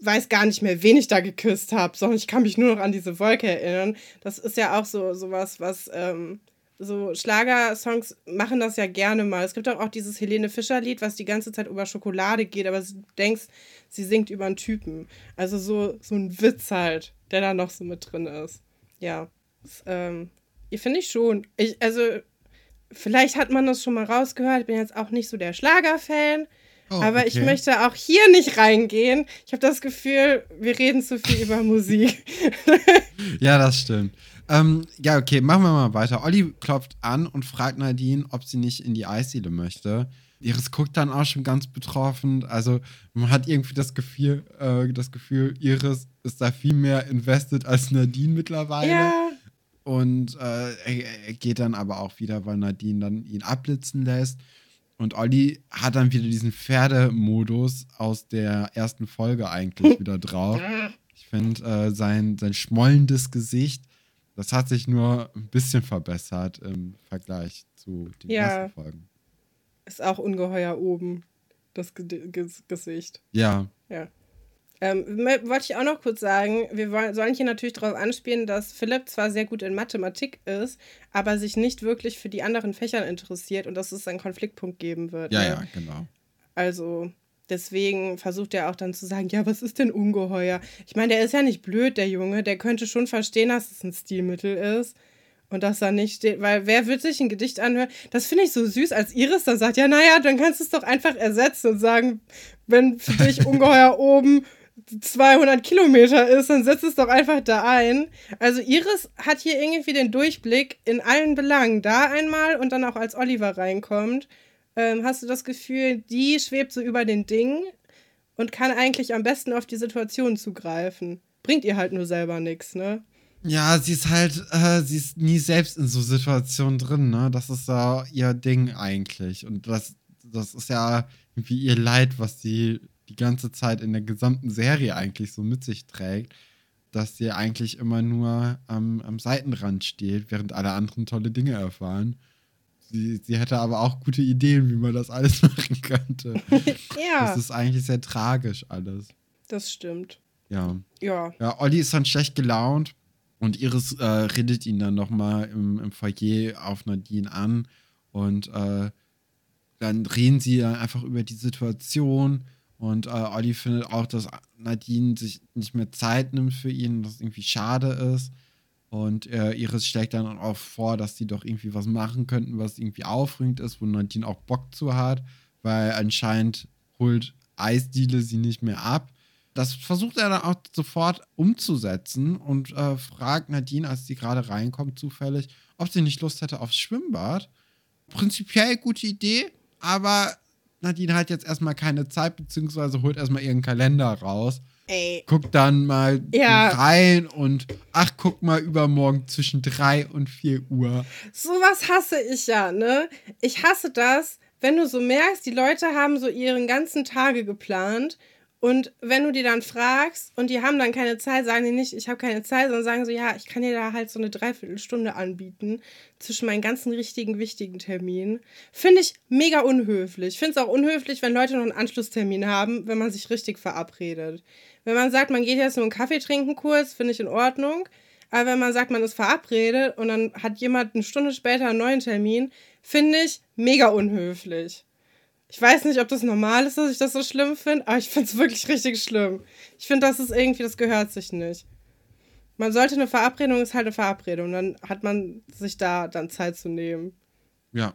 weiß gar nicht mehr, wen ich da geküsst habe, sondern ich kann mich nur noch an diese Wolke erinnern. Das ist ja auch so sowas, was ähm, so Schlagersongs machen das ja gerne mal. Es gibt auch, auch dieses Helene Fischer Lied, was die ganze Zeit über Schokolade geht, aber du denkst, sie singt über einen Typen. Also so, so ein Witz halt, der da noch so mit drin ist. Ja, ähm, Finde ich schon. Ich, also, vielleicht hat man das schon mal rausgehört. Ich bin jetzt auch nicht so der Schlager-Fan. Oh, aber okay. ich möchte auch hier nicht reingehen. Ich habe das Gefühl, wir reden zu viel über Musik. ja, das stimmt. Ähm, ja, okay, machen wir mal weiter. Olli klopft an und fragt Nadine, ob sie nicht in die Eisdiele möchte. Iris guckt dann auch schon ganz betroffen. Also man hat irgendwie das Gefühl, äh, das Gefühl, Iris ist da viel mehr invested als Nadine mittlerweile. Ja. Und äh, er, geht dann aber auch wieder, weil Nadine dann ihn abblitzen lässt. Und Olli hat dann wieder diesen Pferdemodus aus der ersten Folge eigentlich wieder drauf. Ich finde, äh, sein, sein schmollendes Gesicht, das hat sich nur ein bisschen verbessert im Vergleich zu den ja. ersten Folgen. Ist auch ungeheuer oben, das G G Gesicht. Ja. Ja. Ähm, wollte ich auch noch kurz sagen, wir wollen, sollen hier natürlich darauf anspielen, dass Philipp zwar sehr gut in Mathematik ist, aber sich nicht wirklich für die anderen Fächer interessiert und dass es einen Konfliktpunkt geben wird. Ja, ne? ja, genau. Also deswegen versucht er auch dann zu sagen, ja, was ist denn ungeheuer? Ich meine, der ist ja nicht blöd, der Junge, der könnte schon verstehen, dass es ein Stilmittel ist. Und dass da nicht steht, weil wer wird sich ein Gedicht anhören? Das finde ich so süß, als Iris dann sagt, ja, naja, dann kannst du es doch einfach ersetzen und sagen, wenn für dich ungeheuer oben 200 Kilometer ist, dann setzt es doch einfach da ein. Also Iris hat hier irgendwie den Durchblick in allen Belangen. Da einmal und dann auch als Oliver reinkommt, ähm, hast du das Gefühl, die schwebt so über den Dingen und kann eigentlich am besten auf die Situation zugreifen. Bringt ihr halt nur selber nichts, ne? Ja, sie ist halt, äh, sie ist nie selbst in so Situationen drin, ne? Das ist ja ihr Ding eigentlich. Und das, das ist ja irgendwie ihr Leid, was sie die ganze Zeit in der gesamten Serie eigentlich so mit sich trägt, dass sie eigentlich immer nur am, am Seitenrand steht, während alle anderen tolle Dinge erfahren. sie, sie hätte aber auch gute Ideen, wie man das alles machen könnte. ja. Das ist eigentlich sehr tragisch alles. Das stimmt. Ja. Ja. Ja, Olli ist dann schlecht gelaunt und Iris äh, redet ihn dann nochmal im, im Foyer auf Nadine an und äh, dann reden sie dann einfach über die Situation und äh, Olli findet auch, dass Nadine sich nicht mehr Zeit nimmt für ihn, was irgendwie schade ist. Und äh, Iris schlägt dann auch vor, dass die doch irgendwie was machen könnten, was irgendwie aufregend ist, wo Nadine auch Bock zu hat, weil anscheinend holt Eisdiele sie nicht mehr ab. Das versucht er dann auch sofort umzusetzen und äh, fragt Nadine, als sie gerade reinkommt, zufällig, ob sie nicht Lust hätte aufs Schwimmbad. Prinzipiell gute Idee, aber Nadine hat jetzt erstmal keine Zeit, beziehungsweise holt erstmal ihren Kalender raus. Ey. Guckt dann mal Ja. rein und ach, guck mal übermorgen zwischen 3 und 4 Uhr. Sowas hasse ich ja, ne? Ich hasse das, wenn du so merkst, die Leute haben so ihren ganzen Tage geplant und wenn du die dann fragst und die haben dann keine Zeit, sagen die nicht, ich habe keine Zeit, sondern sagen so, ja, ich kann dir da halt so eine Dreiviertelstunde anbieten zwischen meinen ganzen richtigen, wichtigen Terminen. Finde ich mega unhöflich. Ich finde es auch unhöflich, wenn Leute noch einen Anschlusstermin haben, wenn man sich richtig verabredet. Wenn man sagt, man geht jetzt nur einen Kaffee trinken kurz, finde ich in Ordnung. Aber wenn man sagt, man ist verabredet und dann hat jemand eine Stunde später einen neuen Termin, finde ich mega unhöflich. Ich weiß nicht, ob das normal ist, dass ich das so schlimm finde, aber ich finde es wirklich richtig schlimm. Ich finde, das ist irgendwie, das gehört sich nicht. Man sollte eine Verabredung, ist halt eine Verabredung. Dann hat man sich da dann Zeit zu nehmen. Ja.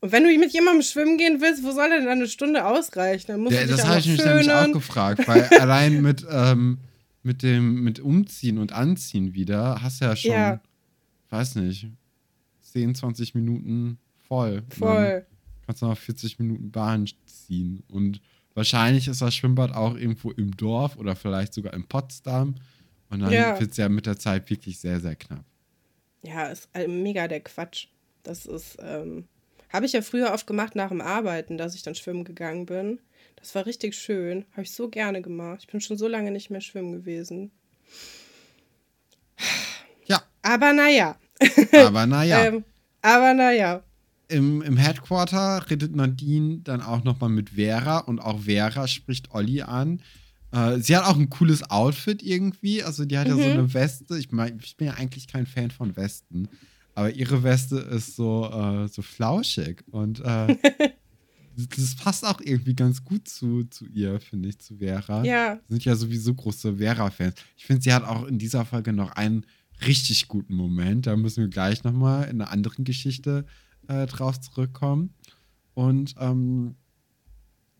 Und wenn du mit jemandem schwimmen gehen willst, wo soll denn eine Stunde ausreichen? Dann musst ja du dich das habe ich mich nämlich auch gefragt, weil allein mit, ähm, mit dem mit Umziehen und Anziehen wieder hast du ja schon, Ja. weiß nicht, 10, 20 Minuten voll. Voll. Kannst du noch 40 Minuten Bahn ziehen. Und wahrscheinlich ist das Schwimmbad auch irgendwo im Dorf oder vielleicht sogar in Potsdam. Und dann Ja. wird es ja mit der Zeit wirklich sehr, sehr knapp. Ja, ist äh, mega der Quatsch. Das ist, ähm, habe ich ja früher oft gemacht nach dem Arbeiten, dass ich dann schwimmen gegangen bin. Das war richtig schön. Habe ich so gerne gemacht. Ich bin schon so lange nicht mehr schwimmen gewesen. Ja, Aber naja. aber naja. Ähm, aber naja. Im, Im Headquarter redet Nadine dann auch nochmal mit Vera und auch Vera spricht Olli an. Äh, sie hat auch ein cooles Outfit irgendwie. Also die hat ja so Mhm. eine Weste. Ich meine, ich bin ja eigentlich kein Fan von Westen. Aber ihre Weste ist so, äh, so flauschig. Und äh, das passt auch irgendwie ganz gut zu, zu ihr, finde ich, zu Vera. Ja. sind ja sowieso große Vera-Fans. Ich finde, sie hat auch in dieser Folge noch einen richtig guten Moment. Da müssen wir gleich nochmal in einer anderen Geschichte äh, drauf zurückkommen. Und ähm,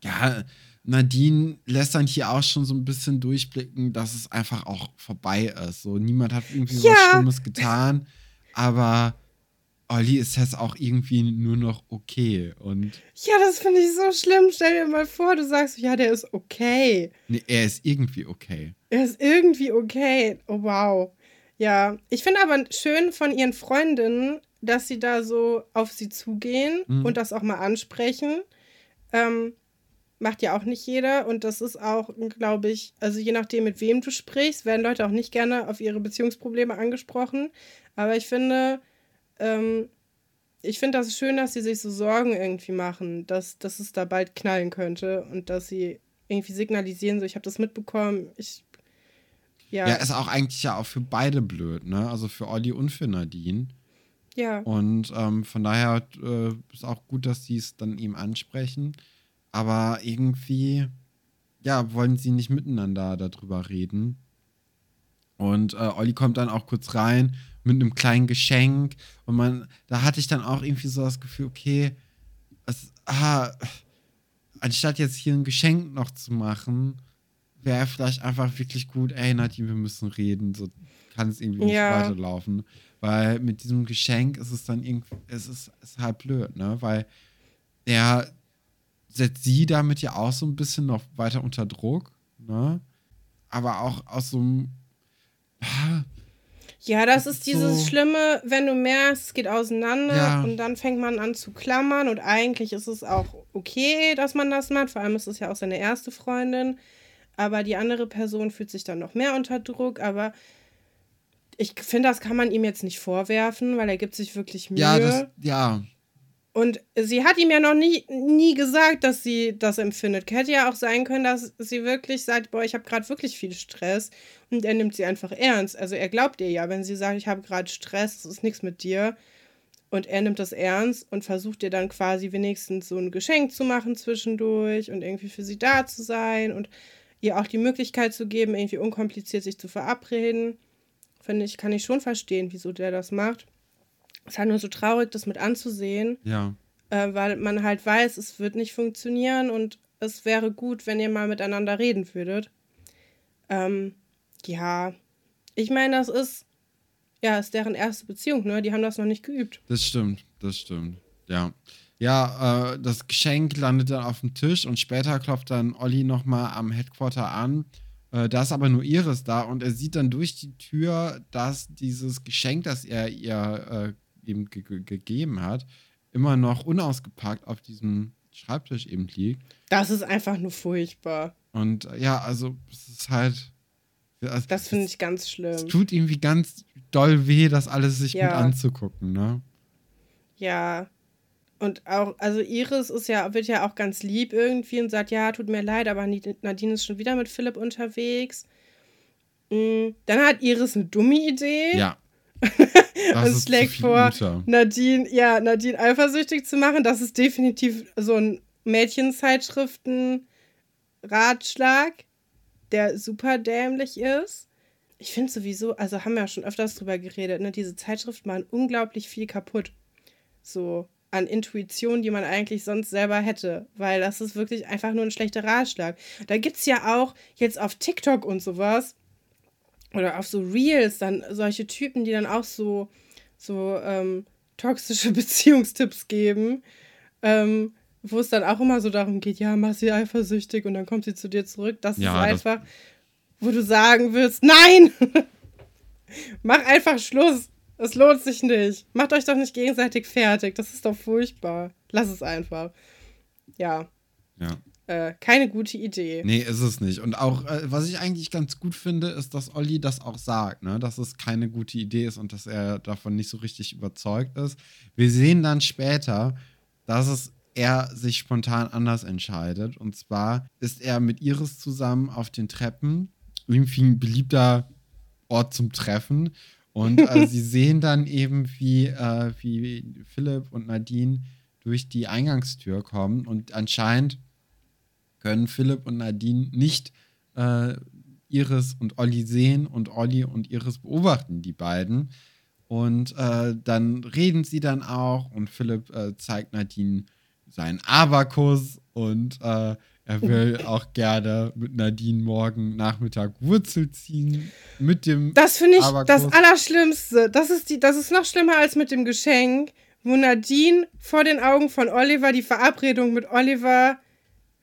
ja, Nadine lässt dann hier auch schon so ein bisschen durchblicken, dass es einfach auch vorbei ist. So, niemand hat irgendwie Ja. was Schlimmes getan, aber Olli ist jetzt auch irgendwie nur noch okay. Und Ja, das finde ich so schlimm. Stell dir mal vor, du sagst, ja, der ist okay. nee, er ist irgendwie okay. Er ist irgendwie okay. Oh, wow. Ja, ich finde aber schön von ihren Freundinnen, dass sie da so auf sie zugehen Mhm. und das auch mal ansprechen. Ähm, macht ja auch nicht jeder und das ist auch, glaube ich, also je nachdem, mit wem du sprichst, werden Leute auch nicht gerne auf ihre Beziehungsprobleme angesprochen. Aber ich finde, ähm, ich finde das schön, dass sie sich so Sorgen irgendwie machen, dass, dass es da bald knallen könnte und dass sie irgendwie signalisieren, so ich habe das mitbekommen, ich ja, Ja, ist auch eigentlich ja auch für beide blöd, ne? Also für Olli und für Nadine. Ja, Und ähm, von daher äh, ist auch gut, dass sie es dann ihm ansprechen. Aber irgendwie, ja, wollen sie nicht miteinander darüber reden. Und äh, Olli kommt dann auch kurz rein mit einem kleinen Geschenk. Und man, da hatte ich dann auch irgendwie so das Gefühl, okay, es, ah, anstatt jetzt hier ein Geschenk noch zu machen, wäre vielleicht einfach wirklich gut, ey Nadine, wir müssen reden. So kann es irgendwie nicht Ja. weiterlaufen. Weil mit diesem Geschenk ist es dann irgendwie, es ist, ist halt blöd, ne? Weil er setzt sie damit ja auch so ein bisschen noch weiter unter Druck, ne? Aber auch aus so einem. Ja, das Das ist ist dieses so- Schlimme, wenn du merkst, es geht auseinander Ja. und dann fängt man an zu klammern und eigentlich ist es auch okay, dass man das macht. Vor allem ist es ja auch seine erste Freundin. Aber die andere Person fühlt sich dann noch mehr unter Druck. Aber ich finde, das kann man ihm jetzt nicht vorwerfen, weil er gibt sich wirklich Mühe. Ja, das, ja. Und sie hat ihm ja noch nie, nie gesagt, dass sie das empfindet. Hätte ja auch sein können, dass sie wirklich sagt, boah, ich habe gerade wirklich viel Stress. Und er nimmt sie einfach ernst. Also er glaubt ihr ja, wenn sie sagt, ich habe gerade Stress, es ist nichts mit dir. Und er nimmt das ernst und versucht ihr dann quasi wenigstens so ein Geschenk zu machen zwischendurch und irgendwie für sie da zu sein und ihr auch die Möglichkeit zu geben, irgendwie unkompliziert sich zu verabreden. Finde ich, kann ich schon verstehen, wieso der das macht. Es ist halt nur so traurig, das mit anzusehen. Ja. Äh, weil man halt weiß, es wird nicht funktionieren und es wäre gut, wenn ihr mal miteinander reden würdet. Ähm, ja. Ich meine, das ist. Ja, ist deren erste Beziehung, ne? Die haben das noch nicht geübt. Das stimmt, das stimmt. Ja. Ja, äh, das Geschenk landet dann auf dem Tisch und später klopft dann Olli nochmal am Headquarter an. Äh, da ist aber nur Iris da und er sieht dann durch die Tür, dass dieses Geschenk, das er ihr äh, eben ge ge gegeben hat, immer noch unausgepackt auf diesem Schreibtisch eben liegt. Das ist einfach nur furchtbar. Und äh, ja, also es ist halt. Also, das finde ich ganz schlimm. Es tut irgendwie ganz doll weh, das alles sich ja. mit anzugucken, ne? Ja. Und auch, also Iris ist ja, wird ja auch ganz lieb irgendwie und sagt, ja, tut mir leid, aber Nadine ist schon wieder mit Philipp unterwegs. Mm, dann hat Iris eine dumme Idee. Ja. und schlägt vor, Nadine, ja, Nadine eifersüchtig zu machen. Das ist definitiv so ein Mädchenzeitschriften-Ratschlag, der super dämlich ist. Ich finde sowieso, also haben wir ja schon öfters drüber geredet, ne? Diese Zeitschriften machen unglaublich viel kaputt. So an Intuition, die man eigentlich sonst selber hätte. Weil das ist wirklich einfach nur ein schlechter Ratschlag. Da gibt es ja auch jetzt auf TikTok und sowas oder auf so Reels dann solche Typen, die dann auch so, so ähm, toxische Beziehungstipps geben, ähm, wo es dann auch immer so darum geht, ja, mach sie eifersüchtig und dann kommt sie zu dir zurück. Das ja, ist einfach, das wo du sagen willst, nein, mach einfach Schluss. Es lohnt sich nicht. Macht euch doch nicht gegenseitig fertig. Das ist doch furchtbar. Lass es einfach. Ja. Ja. Äh, keine gute Idee. Nee, ist es nicht. Und auch, äh, was ich eigentlich ganz gut finde, ist, dass Olli das auch sagt, ne? dass es keine gute Idee ist und dass er davon nicht so richtig überzeugt ist. Wir sehen dann später, dass es er sich spontan anders entscheidet. Und zwar ist er mit Iris zusammen auf den Treppen. Irgendwie ein beliebter Ort zum Treffen. Und äh, sie sehen dann eben, wie, äh, wie Philipp und Nadine durch die Eingangstür kommen. Und anscheinend können Philipp und Nadine nicht äh, Iris und Olli sehen und Olli und Iris beobachten die beiden. Und äh, dann reden sie dann auch und Philipp äh, zeigt Nadine seinen Abakus und äh, er will auch gerne mit Nadine morgen Nachmittag Wurzel ziehen mit dem Das finde ich Abakus. das Allerschlimmste. Das ist, die, das ist noch schlimmer als mit dem Geschenk, wo Nadine vor den Augen von Oliver die Verabredung mit Oliver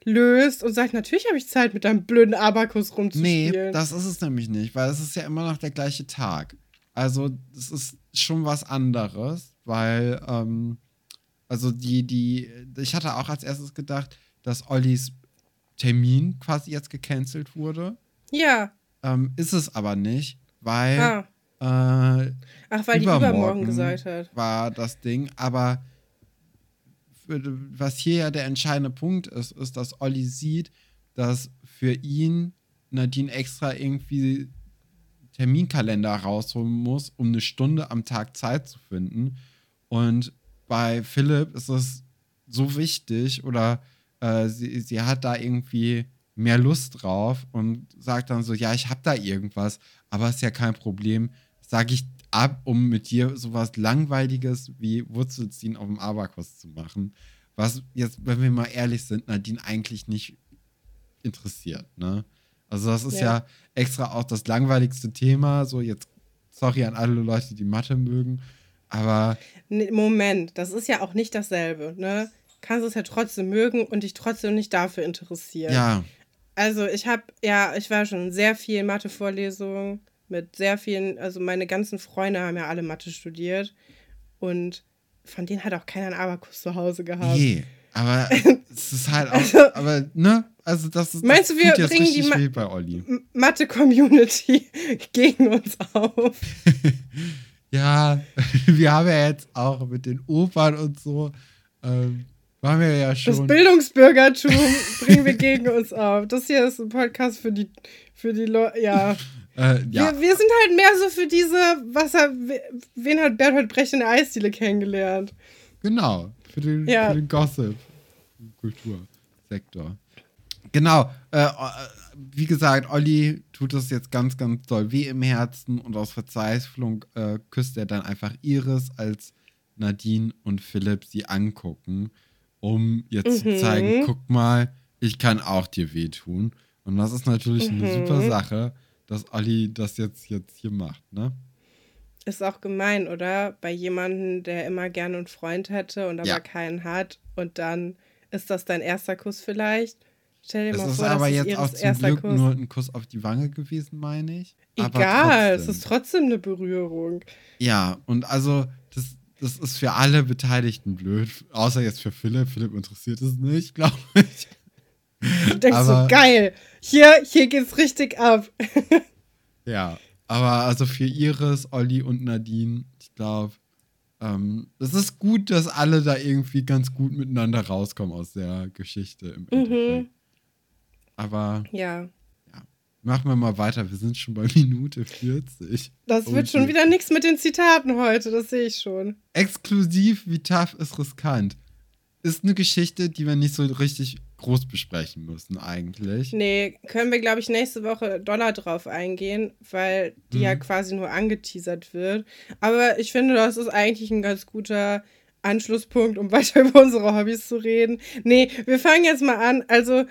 löst und sagt, natürlich habe ich Zeit, mit deinem blöden Abakus rumzuspielen. Nee, das ist es nämlich nicht, weil es ist ja immer noch der gleiche Tag. Also, es ist schon was anderes, weil, ähm, also die, die, ich hatte auch als erstes gedacht, dass Ollis Termin quasi jetzt gecancelt wurde. Ja. Ähm, ist es aber nicht, weil. Ah. Äh, Ach, weil übermorgen die übermorgen gesagt hat. War das Ding, aber was hier ja der entscheidende Punkt ist, ist, dass Olli sieht, dass für ihn Nadine extra irgendwie Terminkalender rausholen muss, um eine Stunde am Tag Zeit zu finden. Und bei Philipp ist es so wichtig oder äh, sie, sie hat da irgendwie mehr Lust drauf und sagt dann so, ja, ich habe da irgendwas, aber ist ja kein Problem. Sage ich ab, um mit dir sowas Langweiliges wie Wurzelziehen auf dem Abakus zu machen. Was jetzt, wenn wir mal ehrlich sind, Nadine eigentlich nicht interessiert, ne? Also das ist ja. ja extra auch das langweiligste Thema. So jetzt, sorry an alle Leute, die Mathe mögen, aber. Moment, das ist ja auch nicht dasselbe, ne? Kannst es ja trotzdem mögen und dich trotzdem nicht dafür interessieren. Ja. Also ich habe, ja, ich war schon sehr viel Mathe-Vorlesungen mit sehr vielen, also meine ganzen Freunde haben ja alle Mathe studiert und von denen hat auch keiner einen Abakus zu Hause gehabt. Je, aber es ist halt auch, also, aber ne, also das ist Meinst das du, wir bringen die Ma Mathe-Community gegen uns auf? ja, wir haben ja jetzt auch mit den Opern und so ähm, waren wir ja schon. Das Bildungsbürgertum bringen wir gegen uns auf. Das hier ist ein Podcast für die, für die Leute, ja. Äh, ja. Wir, wir sind halt mehr so für diese, was er, wen hat Bertolt Brecht in der Eisdiele kennengelernt? Genau, für den, Ja. für den Gossip-Kultursektor. Genau, äh, äh, wie gesagt, Olli tut das jetzt ganz, ganz doll weh im Herzen und aus Verzweiflung äh, küsst er dann einfach Iris, als Nadine und Philipp sie angucken, um jetzt zu Mhm. zeigen, guck mal, ich kann auch dir wehtun. Und das ist natürlich eine Mhm. super Sache, dass Olli das jetzt, jetzt hier macht, ne? Ist auch gemein, oder? Bei jemandem, der immer gerne einen Freund hätte und aber Ja. keinen hat und dann ist das dein erster Kuss vielleicht? Stell dir Es mal ist vor, aber das ist jetzt auch zum Glück Kuss. nur ein Kuss auf die Wange gewesen, meine ich. Egal, es ist trotzdem eine Berührung. Ja, und also, das, ist für alle Beteiligten blöd. Außer jetzt für Philipp. Philipp interessiert es nicht, glaube ich. Du denkst Aber- so, geil, hier, hier geht's richtig ab. Ja, aber also für Iris, Olli und Nadine, ich glaube, ähm, es ist gut, dass alle da irgendwie ganz gut miteinander rauskommen aus der Geschichte im Endeffekt. Aber Ja, machen wir mal weiter. Wir sind schon bei Minute 40. das wird Okay. schon wieder nichts mit den Zitaten heute, das sehe ich schon. Exklusiv, wie tough ist riskant. Ist eine Geschichte, die wir nicht so richtig groß besprechen müssen, eigentlich. Nee, können wir, glaube ich, nächste Woche Dollar drauf eingehen, weil die ja quasi nur angeteasert wird. Aber ich finde, das ist eigentlich ein ganz guter Anschlusspunkt, um weiter über unsere Hobbys zu reden. Nee, wir fangen jetzt mal an. Also,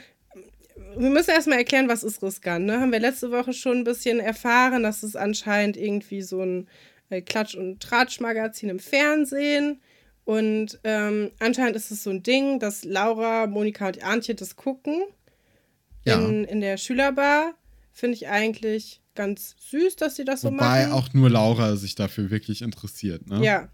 wir müssen erstmal erklären, was ist riskant. Ne? Haben wir letzte Woche schon ein bisschen erfahren, dass es anscheinend irgendwie so ein äh, Klatsch- und Tratsch-Magazin im Fernsehen. Und ähm, anscheinend ist es so ein Ding, dass Laura, Monika und Antje das gucken Ja. in, in der Schülerbar. Finde ich eigentlich ganz süß, dass sie das so Wobei machen. auch nur Laura sich dafür wirklich interessiert, ne? Ja.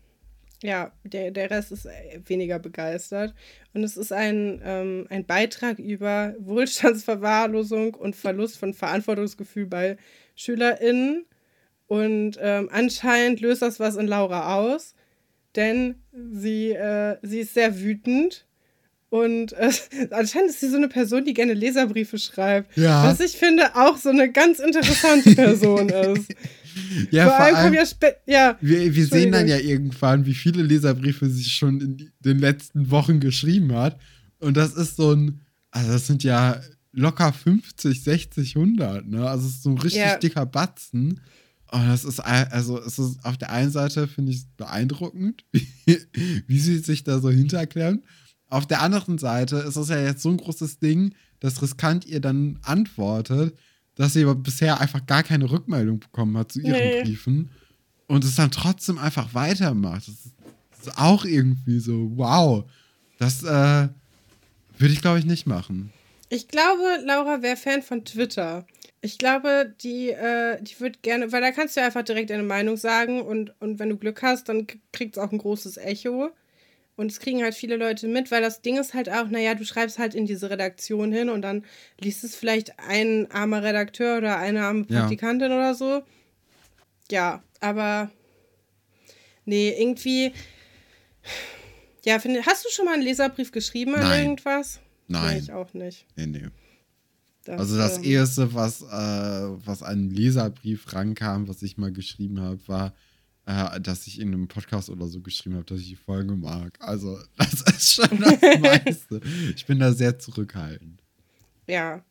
Ja, der, der Rest ist äh, weniger begeistert. Und es ist ein, ähm, ein Beitrag über Wohlstandsverwahrlosung und Verlust von Verantwortungsgefühl bei SchülerInnen. Und ähm, anscheinend löst das was in Laura aus, denn sie, äh, sie ist sehr wütend. Und äh, anscheinend ist sie so eine Person, die gerne Leserbriefe schreibt. Ja. Was ich finde auch so eine ganz interessante Person ist. Ja, vor, vor allem allem, ja, ja wir, wir sehen dann ja irgendwann, wie viele Leserbriefe sie schon in den letzten Wochen geschrieben hat. Und das ist so ein, also das sind ja locker 50, 60, 100, ne? Also es ist so ein richtig Ja. dicker Batzen. Und das ist, also es ist auf der einen Seite, finde ich, beeindruckend, wie, wie sie sich da so hinterklemmt. Auf der anderen Seite ist es ja jetzt so ein großes Ding, dass Riskant ihr dann antwortet, dass sie aber bisher einfach gar keine Rückmeldung bekommen hat zu ihren Nee. Briefen und es dann trotzdem einfach weitermacht. Das ist, das ist auch irgendwie so, wow. Das äh, würde ich, glaube ich, nicht machen. Ich glaube, Laura wäre Fan von Twitter. Ich glaube, die, äh, die wird gerne, weil da kannst du einfach direkt deine Meinung sagen und, und wenn du Glück hast, dann kriegt es auch ein großes Echo. Und es kriegen halt viele Leute mit, weil das Ding ist halt auch, naja, du schreibst halt in diese Redaktion hin und dann liest es vielleicht ein armer Redakteur oder eine arme Ja. Praktikantin oder so. Ja, aber nee, irgendwie. Ja, finde, hast du schon mal einen Leserbrief geschrieben an Nein. irgendwas? Nee, Nein. ich auch nicht. Nee, nee. Das, Also das ähm, erste, was, äh, was an Leserbrief rankam, was ich mal geschrieben habe, war, äh, dass ich in einem Podcast oder so geschrieben habe, dass ich die Folge mag. Also das ist schon das meiste. Ich bin da sehr zurückhaltend. Ja.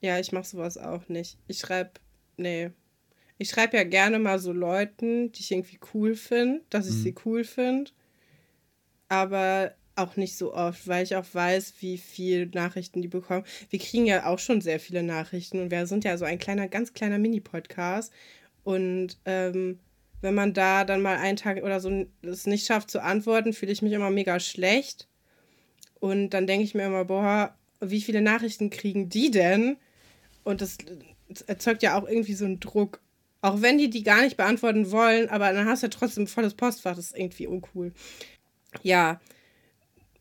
Ja, ich mache sowas auch nicht. Ich schreibe, nee. Ich schreibe ja gerne mal so Leuten, die ich irgendwie cool finde, dass ich Mhm. sie cool finde. Aber auch nicht so oft, weil ich auch weiß, wie viel Nachrichten die bekommen. Wir kriegen ja auch schon sehr viele Nachrichten und wir sind ja so ein kleiner, ganz kleiner Mini-Podcast. Und ähm, wenn man da dann mal einen Tag oder so es nicht schafft zu antworten, fühle ich mich immer mega schlecht. Und dann denke ich mir immer, boah, wie viele Nachrichten kriegen die denn? Und das erzeugt ja auch irgendwie so einen Druck. Auch wenn die die gar nicht beantworten wollen, aber dann hast du ja trotzdem volles Postfach, das ist irgendwie uncool. Ja.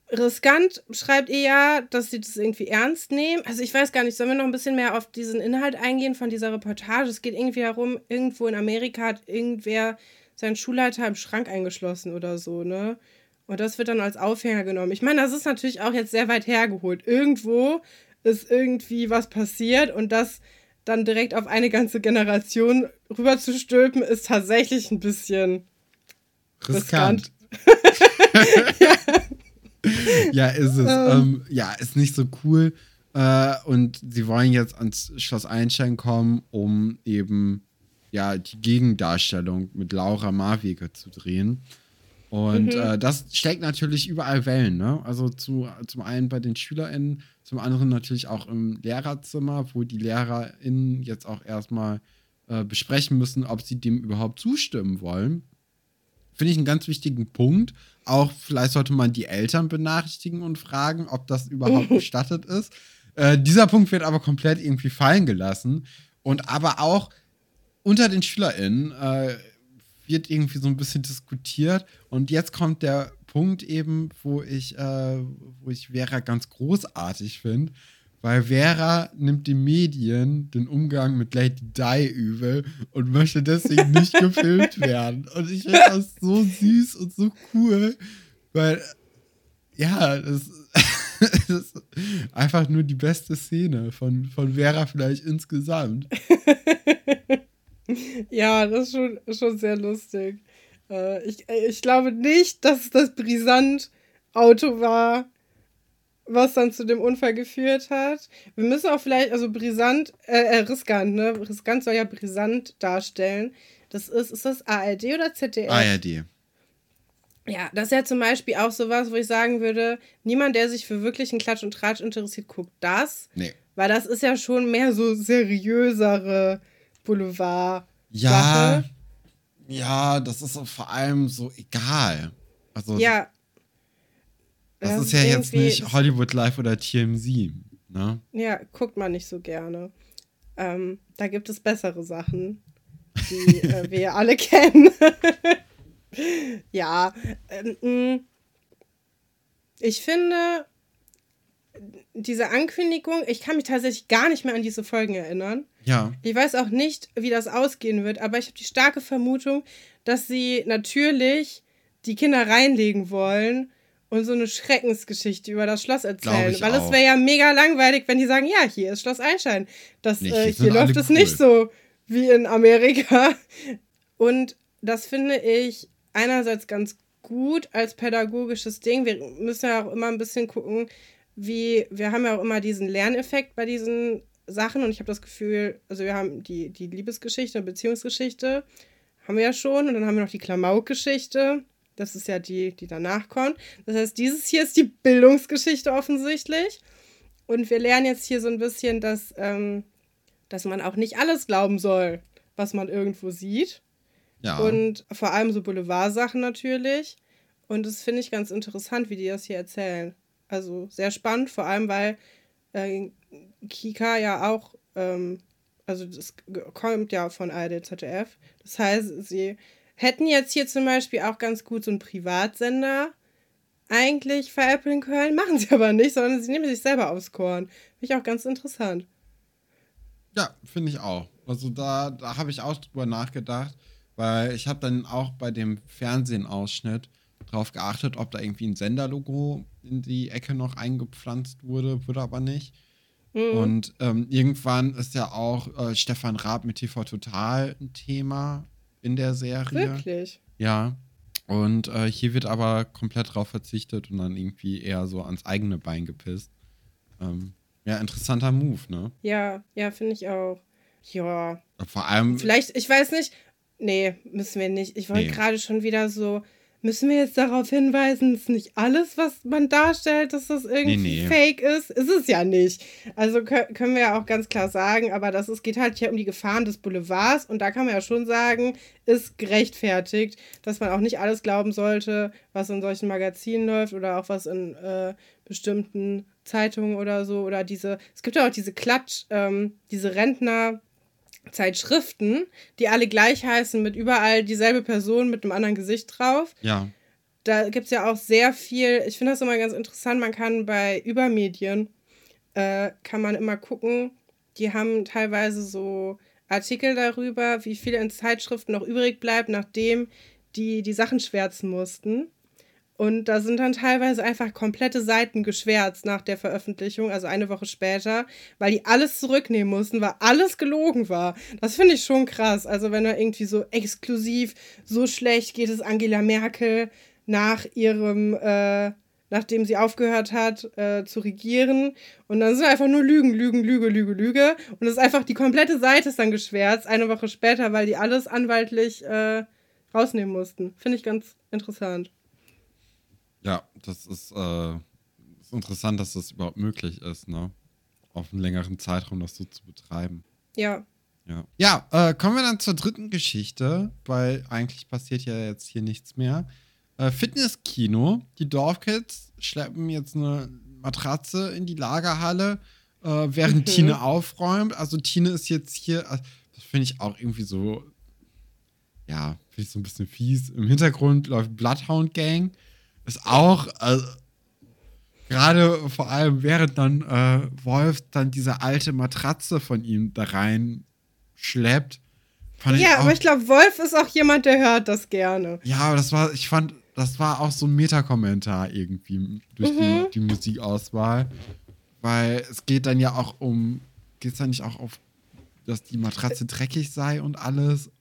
Riskant schreibt ihr ja, dass sie das irgendwie ernst nehmen. Also ich weiß gar nicht, sollen wir noch ein bisschen mehr auf diesen Inhalt eingehen von dieser Reportage? Es geht irgendwie darum, irgendwo in Amerika hat irgendwer seinen Schulleiter im Schrank eingeschlossen oder so, ne? Und das wird dann als Aufhänger genommen. Ich meine, das ist natürlich auch jetzt sehr weit hergeholt. Irgendwo ist irgendwie was passiert und das dann direkt auf eine ganze Generation rüberzustülpen, ist tatsächlich ein bisschen riskant. riskant. ja. Ja. ist es. Ähm. Ähm, ja, ist nicht so cool. Äh, und sie wollen jetzt ans Schloss Einstein kommen, um eben ja die Gegendarstellung mit Laura Marwege zu drehen. Und mhm. äh, das steckt natürlich überall Wellen, ne? Also zu, zum einen bei den SchülerInnen, zum anderen natürlich auch im Lehrerzimmer, wo die LehrerInnen jetzt auch erstmal äh, besprechen müssen, ob sie dem überhaupt zustimmen wollen. Finde ich einen ganz wichtigen Punkt. Auch vielleicht sollte man die Eltern benachrichtigen und fragen, ob das überhaupt gestattet ist. Äh, dieser Punkt wird aber komplett irgendwie fallen gelassen. Und aber auch unter den SchülerInnen äh, wird irgendwie so ein bisschen diskutiert. Und jetzt kommt der Punkt eben, wo ich, äh, wo ich Vera ganz großartig finde. Weil Vera nimmt den Medien den Umgang mit Lady Di übel und möchte deswegen nicht gefilmt werden. Und ich finde das so süß und so cool, weil, ja, das, das ist einfach nur die beste Szene von, von Vera vielleicht insgesamt. ja, das ist schon, schon sehr lustig. Äh, ich, ich glaube nicht, dass es das Brisant-Auto war, was dann zu dem Unfall geführt hat. Wir müssen auch vielleicht, also brisant, äh, äh, riskant, ne? Riskant soll ja brisant darstellen. Das ist, ist das ARD oder ZDF? ARD. Ja, das ist ja zum Beispiel auch sowas, wo ich sagen würde, niemand, der sich für wirklich einen Klatsch und Tratsch interessiert, guckt das. Nee. Weil das ist ja schon mehr so seriösere Boulevard. Ja. Ja, das ist vor allem so egal. Also, ja. Das, das ist ja jetzt nicht Hollywood Live oder TMZ, ne? Ja, guckt man nicht so gerne. Ähm, da gibt es bessere Sachen, die äh, wir alle kennen. ja, ähm, ich finde, diese Ankündigung, ich kann mich tatsächlich gar nicht mehr an diese Folgen erinnern. Ja. Ich weiß auch nicht, wie das ausgehen wird, aber ich habe die starke Vermutung, dass sie natürlich die Kinder reinlegen wollen und so eine Schreckensgeschichte über das Schloss erzählen. Weil es wäre ja mega langweilig, wenn die sagen, ja, hier ist Schloss Einstein. Das, nicht, äh, hier läuft es cool. nicht so wie in Amerika. Und das finde ich einerseits ganz gut als pädagogisches Ding. Wir müssen ja auch immer ein bisschen gucken, wie, wir haben ja auch immer diesen Lerneffekt bei diesen Sachen und ich habe das Gefühl, also wir haben die, die Liebesgeschichte und Beziehungsgeschichte, haben wir ja schon und dann haben wir noch die Klamauk-Geschichte. Das ist ja die, die danach kommt. Das heißt, dieses hier ist die Bildungsgeschichte offensichtlich. Und wir lernen jetzt hier so ein bisschen, dass, ähm, dass man auch nicht alles glauben soll, was man irgendwo sieht. Ja. Und vor allem so Boulevardsachen natürlich. Und das finde ich ganz interessant, wie die das hier erzählen. Also sehr spannend, vor allem weil äh, Kika ja auch, ähm, also das kommt ja von ARD ZDF. Das heißt, sie hätten jetzt hier zum Beispiel auch ganz gut so einen Privatsender eigentlich veräppeln können, machen sie aber nicht, sondern sie nehmen sich selber aufs Korn. Finde ich auch ganz interessant. Ja, finde ich auch. Also da, da habe ich auch drüber nachgedacht, weil ich habe dann auch bei dem Fernsehenausschnitt drauf geachtet, ob da irgendwie ein Senderlogo in die Ecke noch eingepflanzt wurde, wurde aber nicht. Mhm. Und ähm, irgendwann ist ja auch äh, Stefan Raab mit TV Total ein Thema in der Serie. Wirklich? Ja. Und äh, hier wird aber komplett drauf verzichtet und dann irgendwie eher so ans eigene Bein gepisst. Ähm, ja, interessanter Move, ne? Ja, ja, finde ich auch. Ja. Vor allem. Vielleicht, ich weiß nicht. Nee, müssen wir nicht. Ich wollte nee. gerade schon wieder so Müssen wir jetzt darauf hinweisen, dass nicht alles, was man darstellt, dass das irgendwie nee, nee. fake ist? Ist es ja nicht. Also können wir ja auch ganz klar sagen, aber das ist, geht halt hier um die Gefahren des Boulevards und da kann man ja schon sagen, ist gerechtfertigt, dass man auch nicht alles glauben sollte, was in solchen Magazinen läuft oder auch was in äh, bestimmten Zeitungen oder so oder diese, es gibt ja auch diese Klatsch, ähm, diese Rentner, Zeitschriften, die alle gleich heißen, mit überall dieselbe Person mit einem anderen Gesicht drauf. Ja. Da gibt es ja auch sehr viel, ich finde das immer ganz interessant, man kann bei Übermedien, äh, kann man immer gucken, die haben teilweise so Artikel darüber, wie viel in Zeitschriften noch übrig bleibt, nachdem die die Sachen schwärzen mussten. Und da sind dann teilweise einfach komplette Seiten geschwärzt nach der Veröffentlichung, also eine Woche später, weil die alles zurücknehmen mussten, weil alles gelogen war. Das finde ich schon krass. Also wenn er irgendwie so exklusiv, so schlecht geht es Angela Merkel nach ihrem, äh, nachdem sie aufgehört hat äh, zu regieren. Und dann sind einfach nur Lügen, Lügen, Lüge, Lüge, Lüge. Und es ist einfach, die komplette Seite ist dann geschwärzt, eine Woche später, weil die alles anwaltlich äh, rausnehmen mussten. Finde ich ganz interessant. Ja, das ist, äh, ist interessant, dass das überhaupt möglich ist, ne? Auf einen längeren Zeitraum das so zu betreiben. Ja. Ja, ja äh, kommen wir dann zur dritten Geschichte, weil eigentlich passiert ja jetzt hier nichts mehr. Äh, Fitnesskino. Die Dorfkids schleppen jetzt eine Matratze in die Lagerhalle, äh, während mhm. Tine aufräumt. Also Tine ist jetzt hier, äh, das finde ich auch irgendwie so, ja, finde ich so ein bisschen fies. Im Hintergrund läuft Bloodhound Gang ist auch, also, gerade vor allem während dann äh, Wolf dann diese alte Matratze von ihm da rein schleppt. ja, aber ich glaube, Wolf ist auch jemand, der hört das gerne. Ja, aber das war, ich fand, das war auch so ein Metakommentar irgendwie durch mhm. die, die Musikauswahl. Weil es geht dann ja auch um, geht es dann nicht auch auf, dass die Matratze dreckig sei und alles?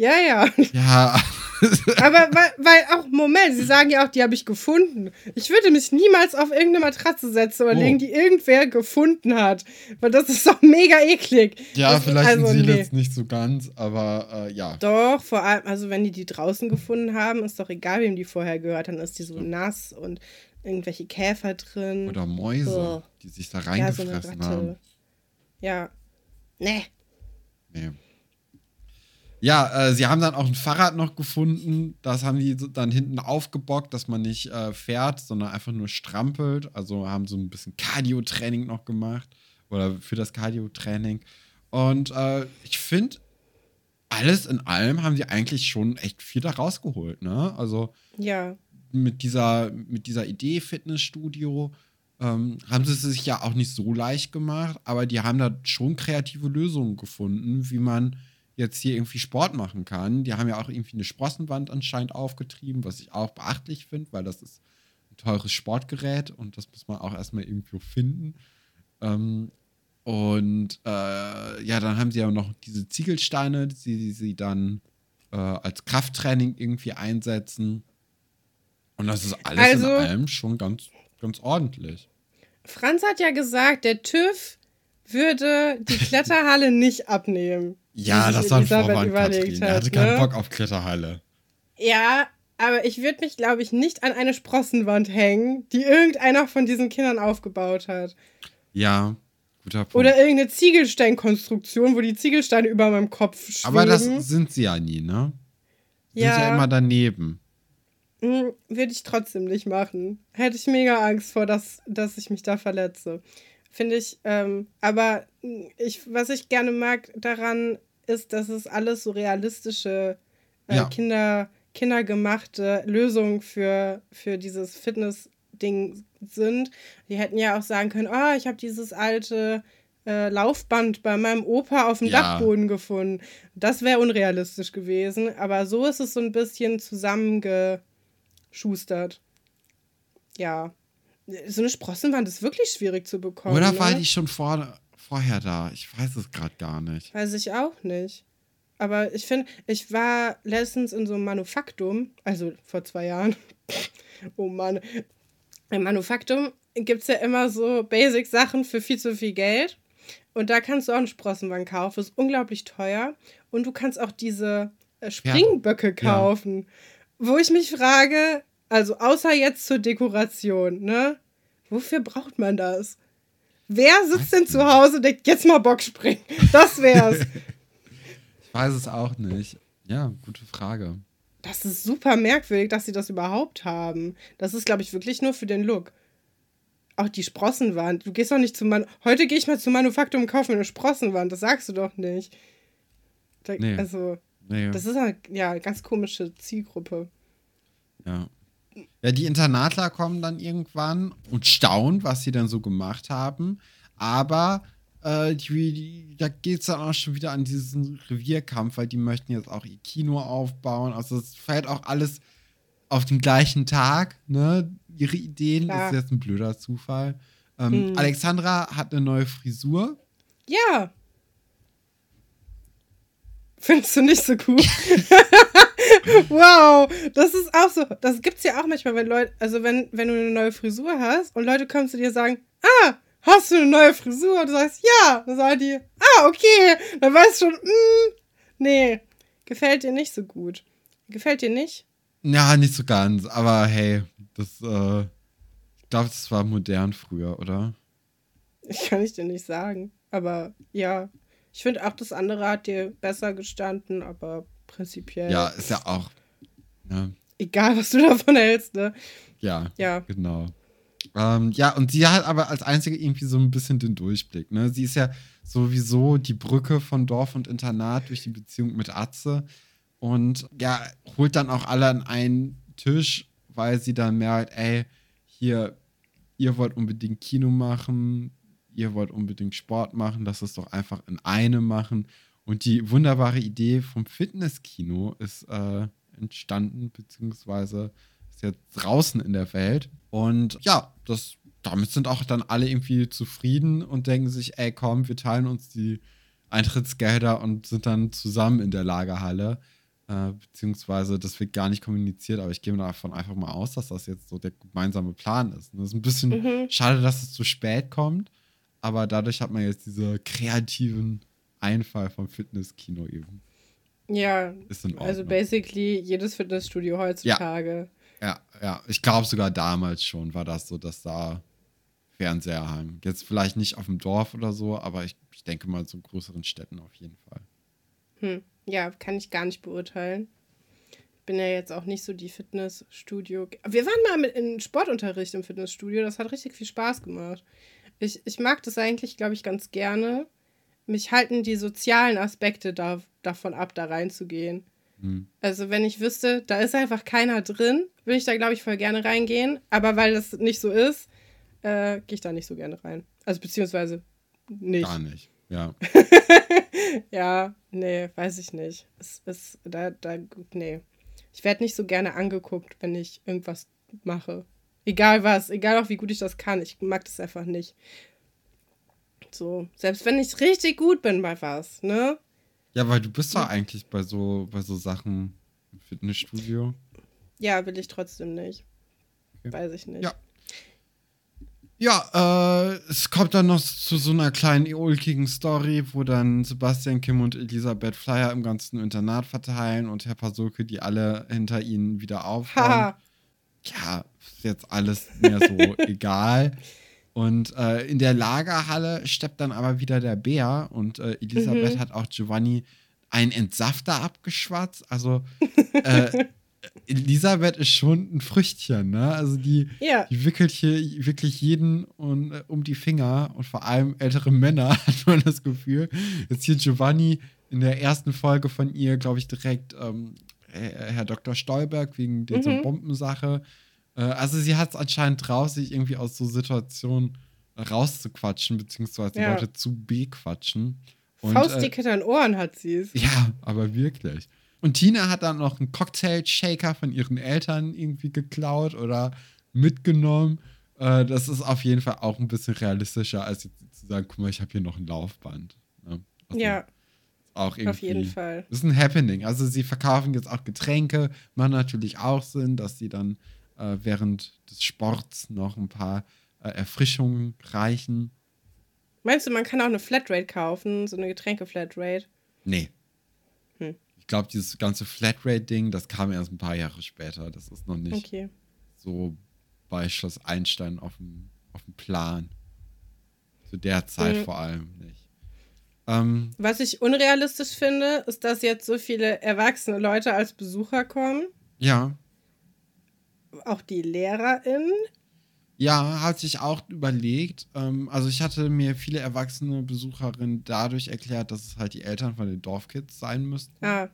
Ja, ja. Ja. Aber weil, weil auch, Moment, Sie sagen ja auch, die habe ich gefunden. Ich würde mich niemals auf irgendeine Matratze setzen oder oh. legen, die irgendwer gefunden hat. Weil das ist doch mega eklig. Ja, das vielleicht also, sind sie nee. jetzt nicht so ganz, aber äh, ja. Doch, vor allem, also wenn die die draußen gefunden haben, ist doch egal, wem die vorher gehört, dann ist die so nass und irgendwelche Käfer drin. Oder Mäuse, oh. die sich da reingefressen ja, so haben. Ja. Nee. Nee. Ja, äh, sie haben dann auch ein Fahrrad noch gefunden. Das haben die dann hinten aufgebockt, dass man nicht äh, fährt, sondern einfach nur strampelt. Also haben so ein bisschen Cardio-Training noch gemacht. Oder für das Cardio-Training. Und äh, ich finde, alles in allem haben sie eigentlich schon echt viel da rausgeholt, ne? Also ja. mit dieser, mit dieser Idee Fitnessstudio ähm, haben sie es sich ja auch nicht so leicht gemacht, aber die haben da schon kreative Lösungen gefunden, wie man jetzt hier irgendwie Sport machen kann. Die haben ja auch irgendwie eine Sprossenwand anscheinend aufgetrieben, was ich auch beachtlich finde, weil das ist ein teures Sportgerät und das muss man auch erstmal irgendwo finden. Ähm, und äh, ja, dann haben sie ja noch diese Ziegelsteine, die sie, sie dann äh, als Krafttraining irgendwie einsetzen. Und das ist alles also, in allem schon ganz, ganz ordentlich. Franz hat ja gesagt, der TÜV würde die Kletterhalle nicht abnehmen. Ja, das war ein Vorwand, Katrin. Er hatte keinen ne? Bock auf Kletterhalle. Ja, aber ich würde mich, glaube ich, nicht an eine Sprossenwand hängen, die irgendeiner von diesen Kindern aufgebaut hat. Ja, guter Punkt. Oder irgendeine Ziegelsteinkonstruktion, wo die Ziegelsteine über meinem Kopf schweben. Aber das sind sie ja nie, ne? Sind ja, ja immer daneben. Hm, würde ich trotzdem nicht machen. Hätte ich mega Angst vor, dass, dass ich mich da verletze. Finde ich, ähm, aber ich, was ich gerne mag daran ist, dass es alles so realistische äh, ja. Kinder, kindergemachte Lösungen für, für dieses Fitness-Ding sind. Die hätten ja auch sagen können, oh, ich habe dieses alte äh, Laufband bei meinem Opa auf dem ja. Dachboden gefunden. Das wäre unrealistisch gewesen. Aber so ist es so ein bisschen zusammengeschustert. Ja so eine Sprossenwand ist wirklich schwierig zu bekommen. Oder war ne? die schon vor, vorher da? Ich weiß es gerade gar nicht. Weiß ich auch nicht. Aber ich finde, ich war letztens in so einem Manufaktum, also vor zwei Jahren. oh Mann. Im Manufaktum gibt es ja immer so Basic-Sachen für viel zu viel Geld. Und da kannst du auch eine Sprossenwand kaufen. Das ist unglaublich teuer. Und du kannst auch diese äh, Springböcke kaufen. Ja. Wo ich mich frage, also außer jetzt zur Dekoration, ne? Wofür braucht man das? Wer sitzt denn zu Hause und denkt, jetzt mal Bock springen? Das wär's. ich weiß es auch nicht. Ja, gute Frage. Das ist super merkwürdig, dass sie das überhaupt haben. Das ist, glaube ich, wirklich nur für den Look. Auch die Sprossenwand. Du gehst doch nicht zu Man. Heute gehe ich mal zu Manufaktum und kaufe mir eine Sprossenwand. Das sagst du doch nicht. Da, nee. Also, nee. das ist eine ja, ganz komische Zielgruppe. Ja. Ja, die Internatler kommen dann irgendwann und staunen, was sie dann so gemacht haben. Aber äh, die, die, da geht es dann auch schon wieder an diesen Revierkampf, weil die möchten jetzt auch ihr Kino aufbauen. Also es fällt auch alles auf den gleichen Tag, ne? Ihre Ideen, Klar. das ist jetzt ein blöder Zufall. Ähm, Mhm. Alexandra hat eine neue Frisur. Ja. Findest du nicht so gut? wow, das ist auch so. Das gibt's ja auch manchmal, wenn Leute, also wenn, wenn du eine neue Frisur hast und Leute kommen zu dir und sagen, ah, hast du eine neue Frisur? Und du sagst, ja. Dann sagen die, ah, okay. Dann weißt du schon, mm, nee, gefällt dir nicht so gut. Gefällt dir nicht? Ja, nicht so ganz, aber hey, das, äh, ich glaube, das war modern früher, oder? Ich kann ich dir nicht sagen. Aber ja, ich finde auch, das andere hat dir besser gestanden, aber prinzipiell. Ja, ist ja auch. Ne? Egal, was du davon hältst, ne? Ja, Ja. genau. Ähm, ja, und sie hat aber als einzige irgendwie so ein bisschen den Durchblick. Ne? Sie ist ja sowieso die Brücke von Dorf und Internat durch die Beziehung mit Atze und ja, holt dann auch alle an einen Tisch, weil sie dann merkt, ey, hier, ihr wollt unbedingt Kino machen, ihr wollt unbedingt Sport machen, lass es doch einfach in einem machen. Und die wunderbare Idee vom Fitnesskino ist äh, entstanden, beziehungsweise ist jetzt draußen in der Welt. Und ja, das, damit sind auch dann alle irgendwie zufrieden und denken sich, ey, komm, wir teilen uns die Eintrittsgelder und sind dann zusammen in der Lagerhalle. Äh, beziehungsweise, das wird gar nicht kommuniziert, aber ich gehe davon einfach mal aus, dass das jetzt so der gemeinsame Plan ist. Und das ist ein bisschen Mhm. schade, dass es zu spät kommt, aber dadurch hat man jetzt diese kreativen Einfall vom Fitnesskino eben. Ja, Ist in Ordnung. also basically jedes Fitnessstudio heutzutage. Ja, ja. Ich glaube sogar damals schon war das so, dass da Fernseher hangen. Jetzt vielleicht nicht auf dem Dorf oder so, aber ich, ich denke mal so in größeren Städten auf jeden Fall. Hm. Ja, kann ich gar nicht beurteilen. Ich bin ja jetzt auch nicht so die Fitnessstudio. Wir waren mal mit in Sportunterricht im Fitnessstudio. Das hat richtig viel Spaß gemacht. Ich, ich mag das eigentlich, glaube ich, ganz gerne. Mich halten die sozialen Aspekte da, davon ab, da reinzugehen. Hm. Also, wenn ich wüsste, da ist einfach keiner drin, würde ich da, glaube ich, voll gerne reingehen. Aber weil das nicht so ist, äh, gehe ich da nicht so gerne rein. Also, beziehungsweise nicht. Gar nicht. Ja. Ja, nee, weiß ich nicht. Es ist, da, da, nee. Ich werde nicht so gerne angeguckt, wenn ich irgendwas mache. Egal was, egal auch wie gut ich das kann. Ich mag das einfach nicht. So, selbst wenn ich richtig gut bin bei was, ne? Ja, weil du bist doch eigentlich bei so, bei so Sachen im Fitnessstudio. Ja, will ich trotzdem nicht. Okay. Weiß ich nicht. Ja. Ja, äh, es kommt dann noch zu so einer kleinen ulkigen Story, wo dann Sebastian, Kim und Elisabeth Flyer im ganzen Internat verteilen und Herr Pasulke die alle hinter ihnen wieder aufhauen. Haha. ja, ist jetzt alles mehr so egal. Und äh, in der Lagerhalle steppt dann aber wieder der Bär und äh, Elisabeth Mhm. hat auch Giovanni einen Entsafter abgeschwatzt. Also äh, Elisabeth ist schon ein Früchtchen, ne? Also die, Ja, die wickelt hier wirklich jeden und, äh, um die Finger und vor allem ältere Männer, hat man das Gefühl. Jetzt hier Giovanni in der ersten Folge von ihr, glaube ich, direkt ähm, Herr Dr. Stolberg wegen dieser Mhm. Bombensache. Äh, also sie hat es anscheinend drauf, sich irgendwie aus so Situationen rauszuquatschen, beziehungsweise Ja. Leute zu bequatschen. Und, äh, faustdick an Ohren hat sie es. ja, aber wirklich. Und Tina hat dann noch einen Cocktail-Shaker von ihren Eltern irgendwie geklaut oder mitgenommen. Äh, das ist auf jeden Fall auch ein bisschen realistischer, als zu sagen, guck mal, ich habe hier noch ein Laufband. Ne? Also Ja, auch irgendwie, auf jeden Fall. Das ist ein Happening. Also sie verkaufen jetzt auch Getränke, macht natürlich auch Sinn, dass sie dann äh, während des Sports noch ein paar äh, Erfrischungen reichen. Meinst du, man kann auch eine Flatrate kaufen, so eine Getränke-Flatrate? Nee. Hm. Ich glaube, dieses ganze Flatrate-Ding, das kam erst ein paar Jahre später. Das ist noch nicht Okay. so bei Schloss Einstein auf dem, auf dem Plan. Zu der Zeit Mhm. vor allem nicht. Ähm, Was ich unrealistisch finde, ist, dass jetzt so viele erwachsene Leute als Besucher kommen. ja, Auch die LehrerInnen. ja, hatte ich auch überlegt. Ähm, also ich hatte mir viele erwachsene Besucherinnen dadurch erklärt, dass es halt die Eltern von den Dorfkids sein müssten. Ah,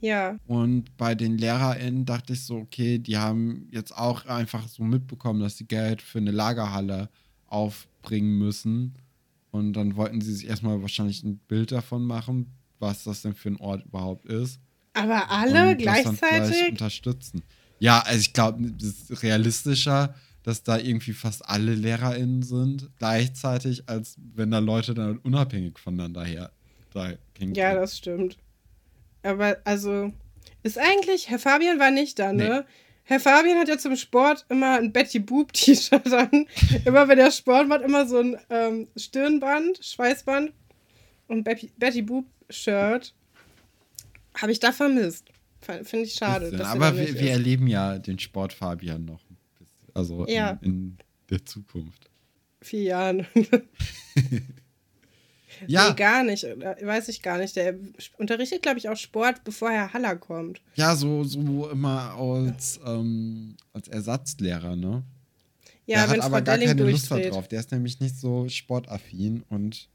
ja. Und bei den LehrerInnen dachte ich so, okay, die haben jetzt auch einfach so mitbekommen, dass sie Geld für eine Lagerhalle aufbringen müssen. Und dann wollten sie sich erstmal wahrscheinlich ein Bild davon machen, was das denn für ein Ort überhaupt ist. Aber alle gleichzeitig? unterstützen. Ja, also ich glaube, es ist realistischer, dass da irgendwie fast alle LehrerInnen sind, gleichzeitig, als wenn da Leute dann unabhängig voneinander her da hingehen. Ja, das stimmt. Aber also, ist eigentlich, Herr Fabian war nicht da, ne? Nee. Herr Fabian hat ja zum Sport immer ein Betty Boop T-Shirt an. immer wenn er Sport macht, immer so ein ähm, Stirnband, Schweißband und Betty, Betty Boop Shirt. Habe ich da vermisst. Finde ich schade. Bisschen. dass er Aber wir, wir erleben ja den Sport Fabian noch. Also Ja. in, in der Zukunft. Vier Jahren. Ja, Nee, gar nicht. Oder, Weiß ich gar nicht. Der unterrichtet, glaube ich, auch Sport, bevor Herr Haller kommt. ja, so, so immer als, ähm, als Ersatzlehrer, ne? Ja, der wenn hat aber gar Delling keine Lust darauf. Der ist nämlich nicht so sportaffin und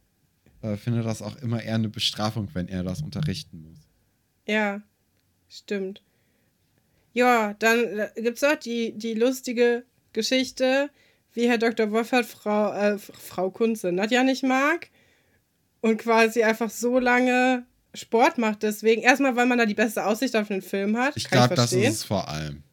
äh, findet das auch immer eher eine Bestrafung, wenn er das unterrichten muss. Ja, stimmt. Ja, dann gibt es auch die, die lustige Geschichte, wie Herr Dr. Wolfert Frau, äh, Frau Kunze Nadja nicht mag und quasi einfach so lange Sport macht. Deswegen, erstmal, weil man da die beste Aussicht auf den Film hat. Ich glaube, das ist es vor allem.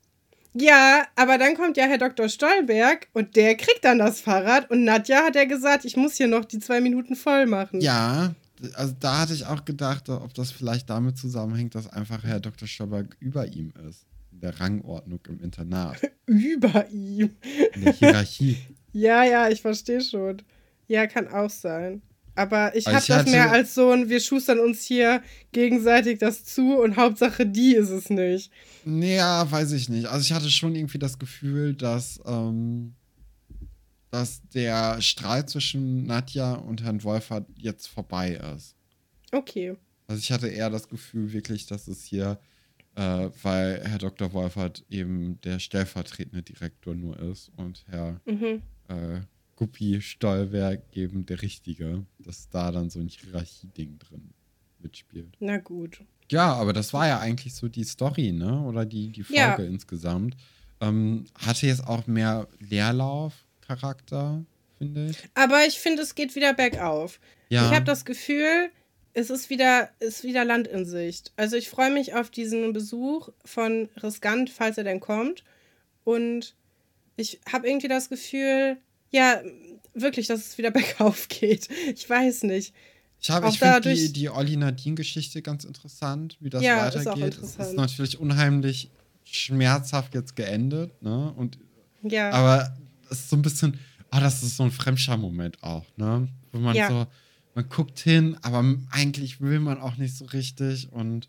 Ja, aber dann kommt ja Herr Dr. Stolberg und der kriegt dann das Fahrrad und Nadja hat ja gesagt, ich muss hier noch die zwei Minuten voll machen. Ja, also da hatte ich auch gedacht, ob das vielleicht damit zusammenhängt, dass einfach Herr Dr. Stolberg über ihm ist. In der Rangordnung im Internat. Über ihm. In der Hierarchie. Ja, ja, ich verstehe schon. Ja, kann auch sein. Aber ich Also habe das hatte- mehr als so ein, wir schustern uns hier gegenseitig das zu und Hauptsache die ist es nicht. Naja, weiß ich nicht. Also ich hatte schon irgendwie das Gefühl, dass, ähm, dass der Streit zwischen Nadja und Herrn Wolfert jetzt vorbei ist. Okay. Also ich hatte eher das Gefühl wirklich, dass es hier, äh, weil Herr Dr. Wolfert eben der stellvertretende Direktor nur ist und Herr Mhm. äh, Guppi Stolberg eben der Richtige, dass da dann so ein Hierarchieding drin mitspielt. Na gut. Ja, aber das war ja eigentlich so die Story, ne? Oder die, die Folge Ja. insgesamt. Ähm, hatte jetzt auch mehr Leerlauf-Charakter, finde ich. Aber ich finde, es geht wieder bergauf. Ja. Ich habe das Gefühl, es ist wieder, ist wieder Land in Sicht. Also ich freue mich auf diesen Besuch von Riskant, falls er denn kommt. Und ich habe irgendwie das Gefühl, ja, wirklich, dass es wieder bergauf geht. Ich weiß nicht. Ich, ich finde die, die Olli Nadine-Geschichte ganz interessant, wie das Ja, ist weitergeht. es interessant. ist natürlich unheimlich schmerzhaft jetzt geendet, ne? Und, Ja. aber es ist so ein bisschen, ah, das ist so ein Fremdscham-Moment auch, ne? Wo man Ja. so, man guckt hin, aber eigentlich will man auch nicht so richtig und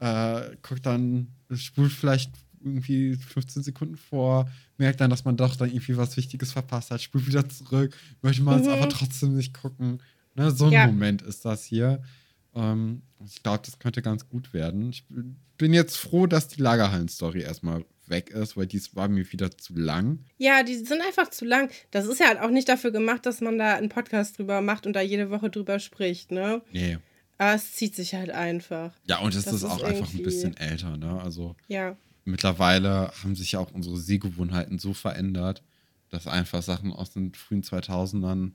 äh, guckt dann, spult vielleicht irgendwie 15 Sekunden vor, merkt dann, dass man doch dann irgendwie was Wichtiges verpasst hat, spult wieder zurück, möchte man es Mhm. aber trotzdem nicht gucken. Ne, so ein Ja. Moment ist das hier. Ähm, ich glaube, das könnte ganz gut werden. Ich bin jetzt froh, dass die Lagerhallen-Story erstmal weg ist, weil dies war mir wieder zu lang. Ja, die sind einfach zu lang. Das ist ja halt auch nicht dafür gemacht, dass man da einen Podcast drüber macht und da jede Woche drüber spricht, ne? Nee. Aber es zieht sich halt einfach. Ja, und es ist ist auch einfach ein irgendwie- bisschen älter, ne? Also Ja. mittlerweile haben sich ja auch unsere Sehgewohnheiten so verändert, dass einfach Sachen aus den frühen 2000ern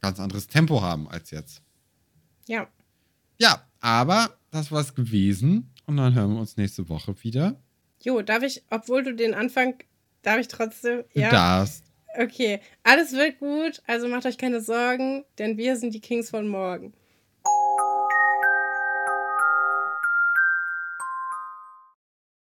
ganz anderes Tempo haben als jetzt. Ja. Ja, aber das war's gewesen. Und dann hören wir uns nächste Woche wieder. Jo, darf ich, obwohl du den Anfang, darf ich trotzdem? Du Ja. darfst. Okay. Alles wird gut, also macht euch keine Sorgen, denn wir sind die Kings von morgen.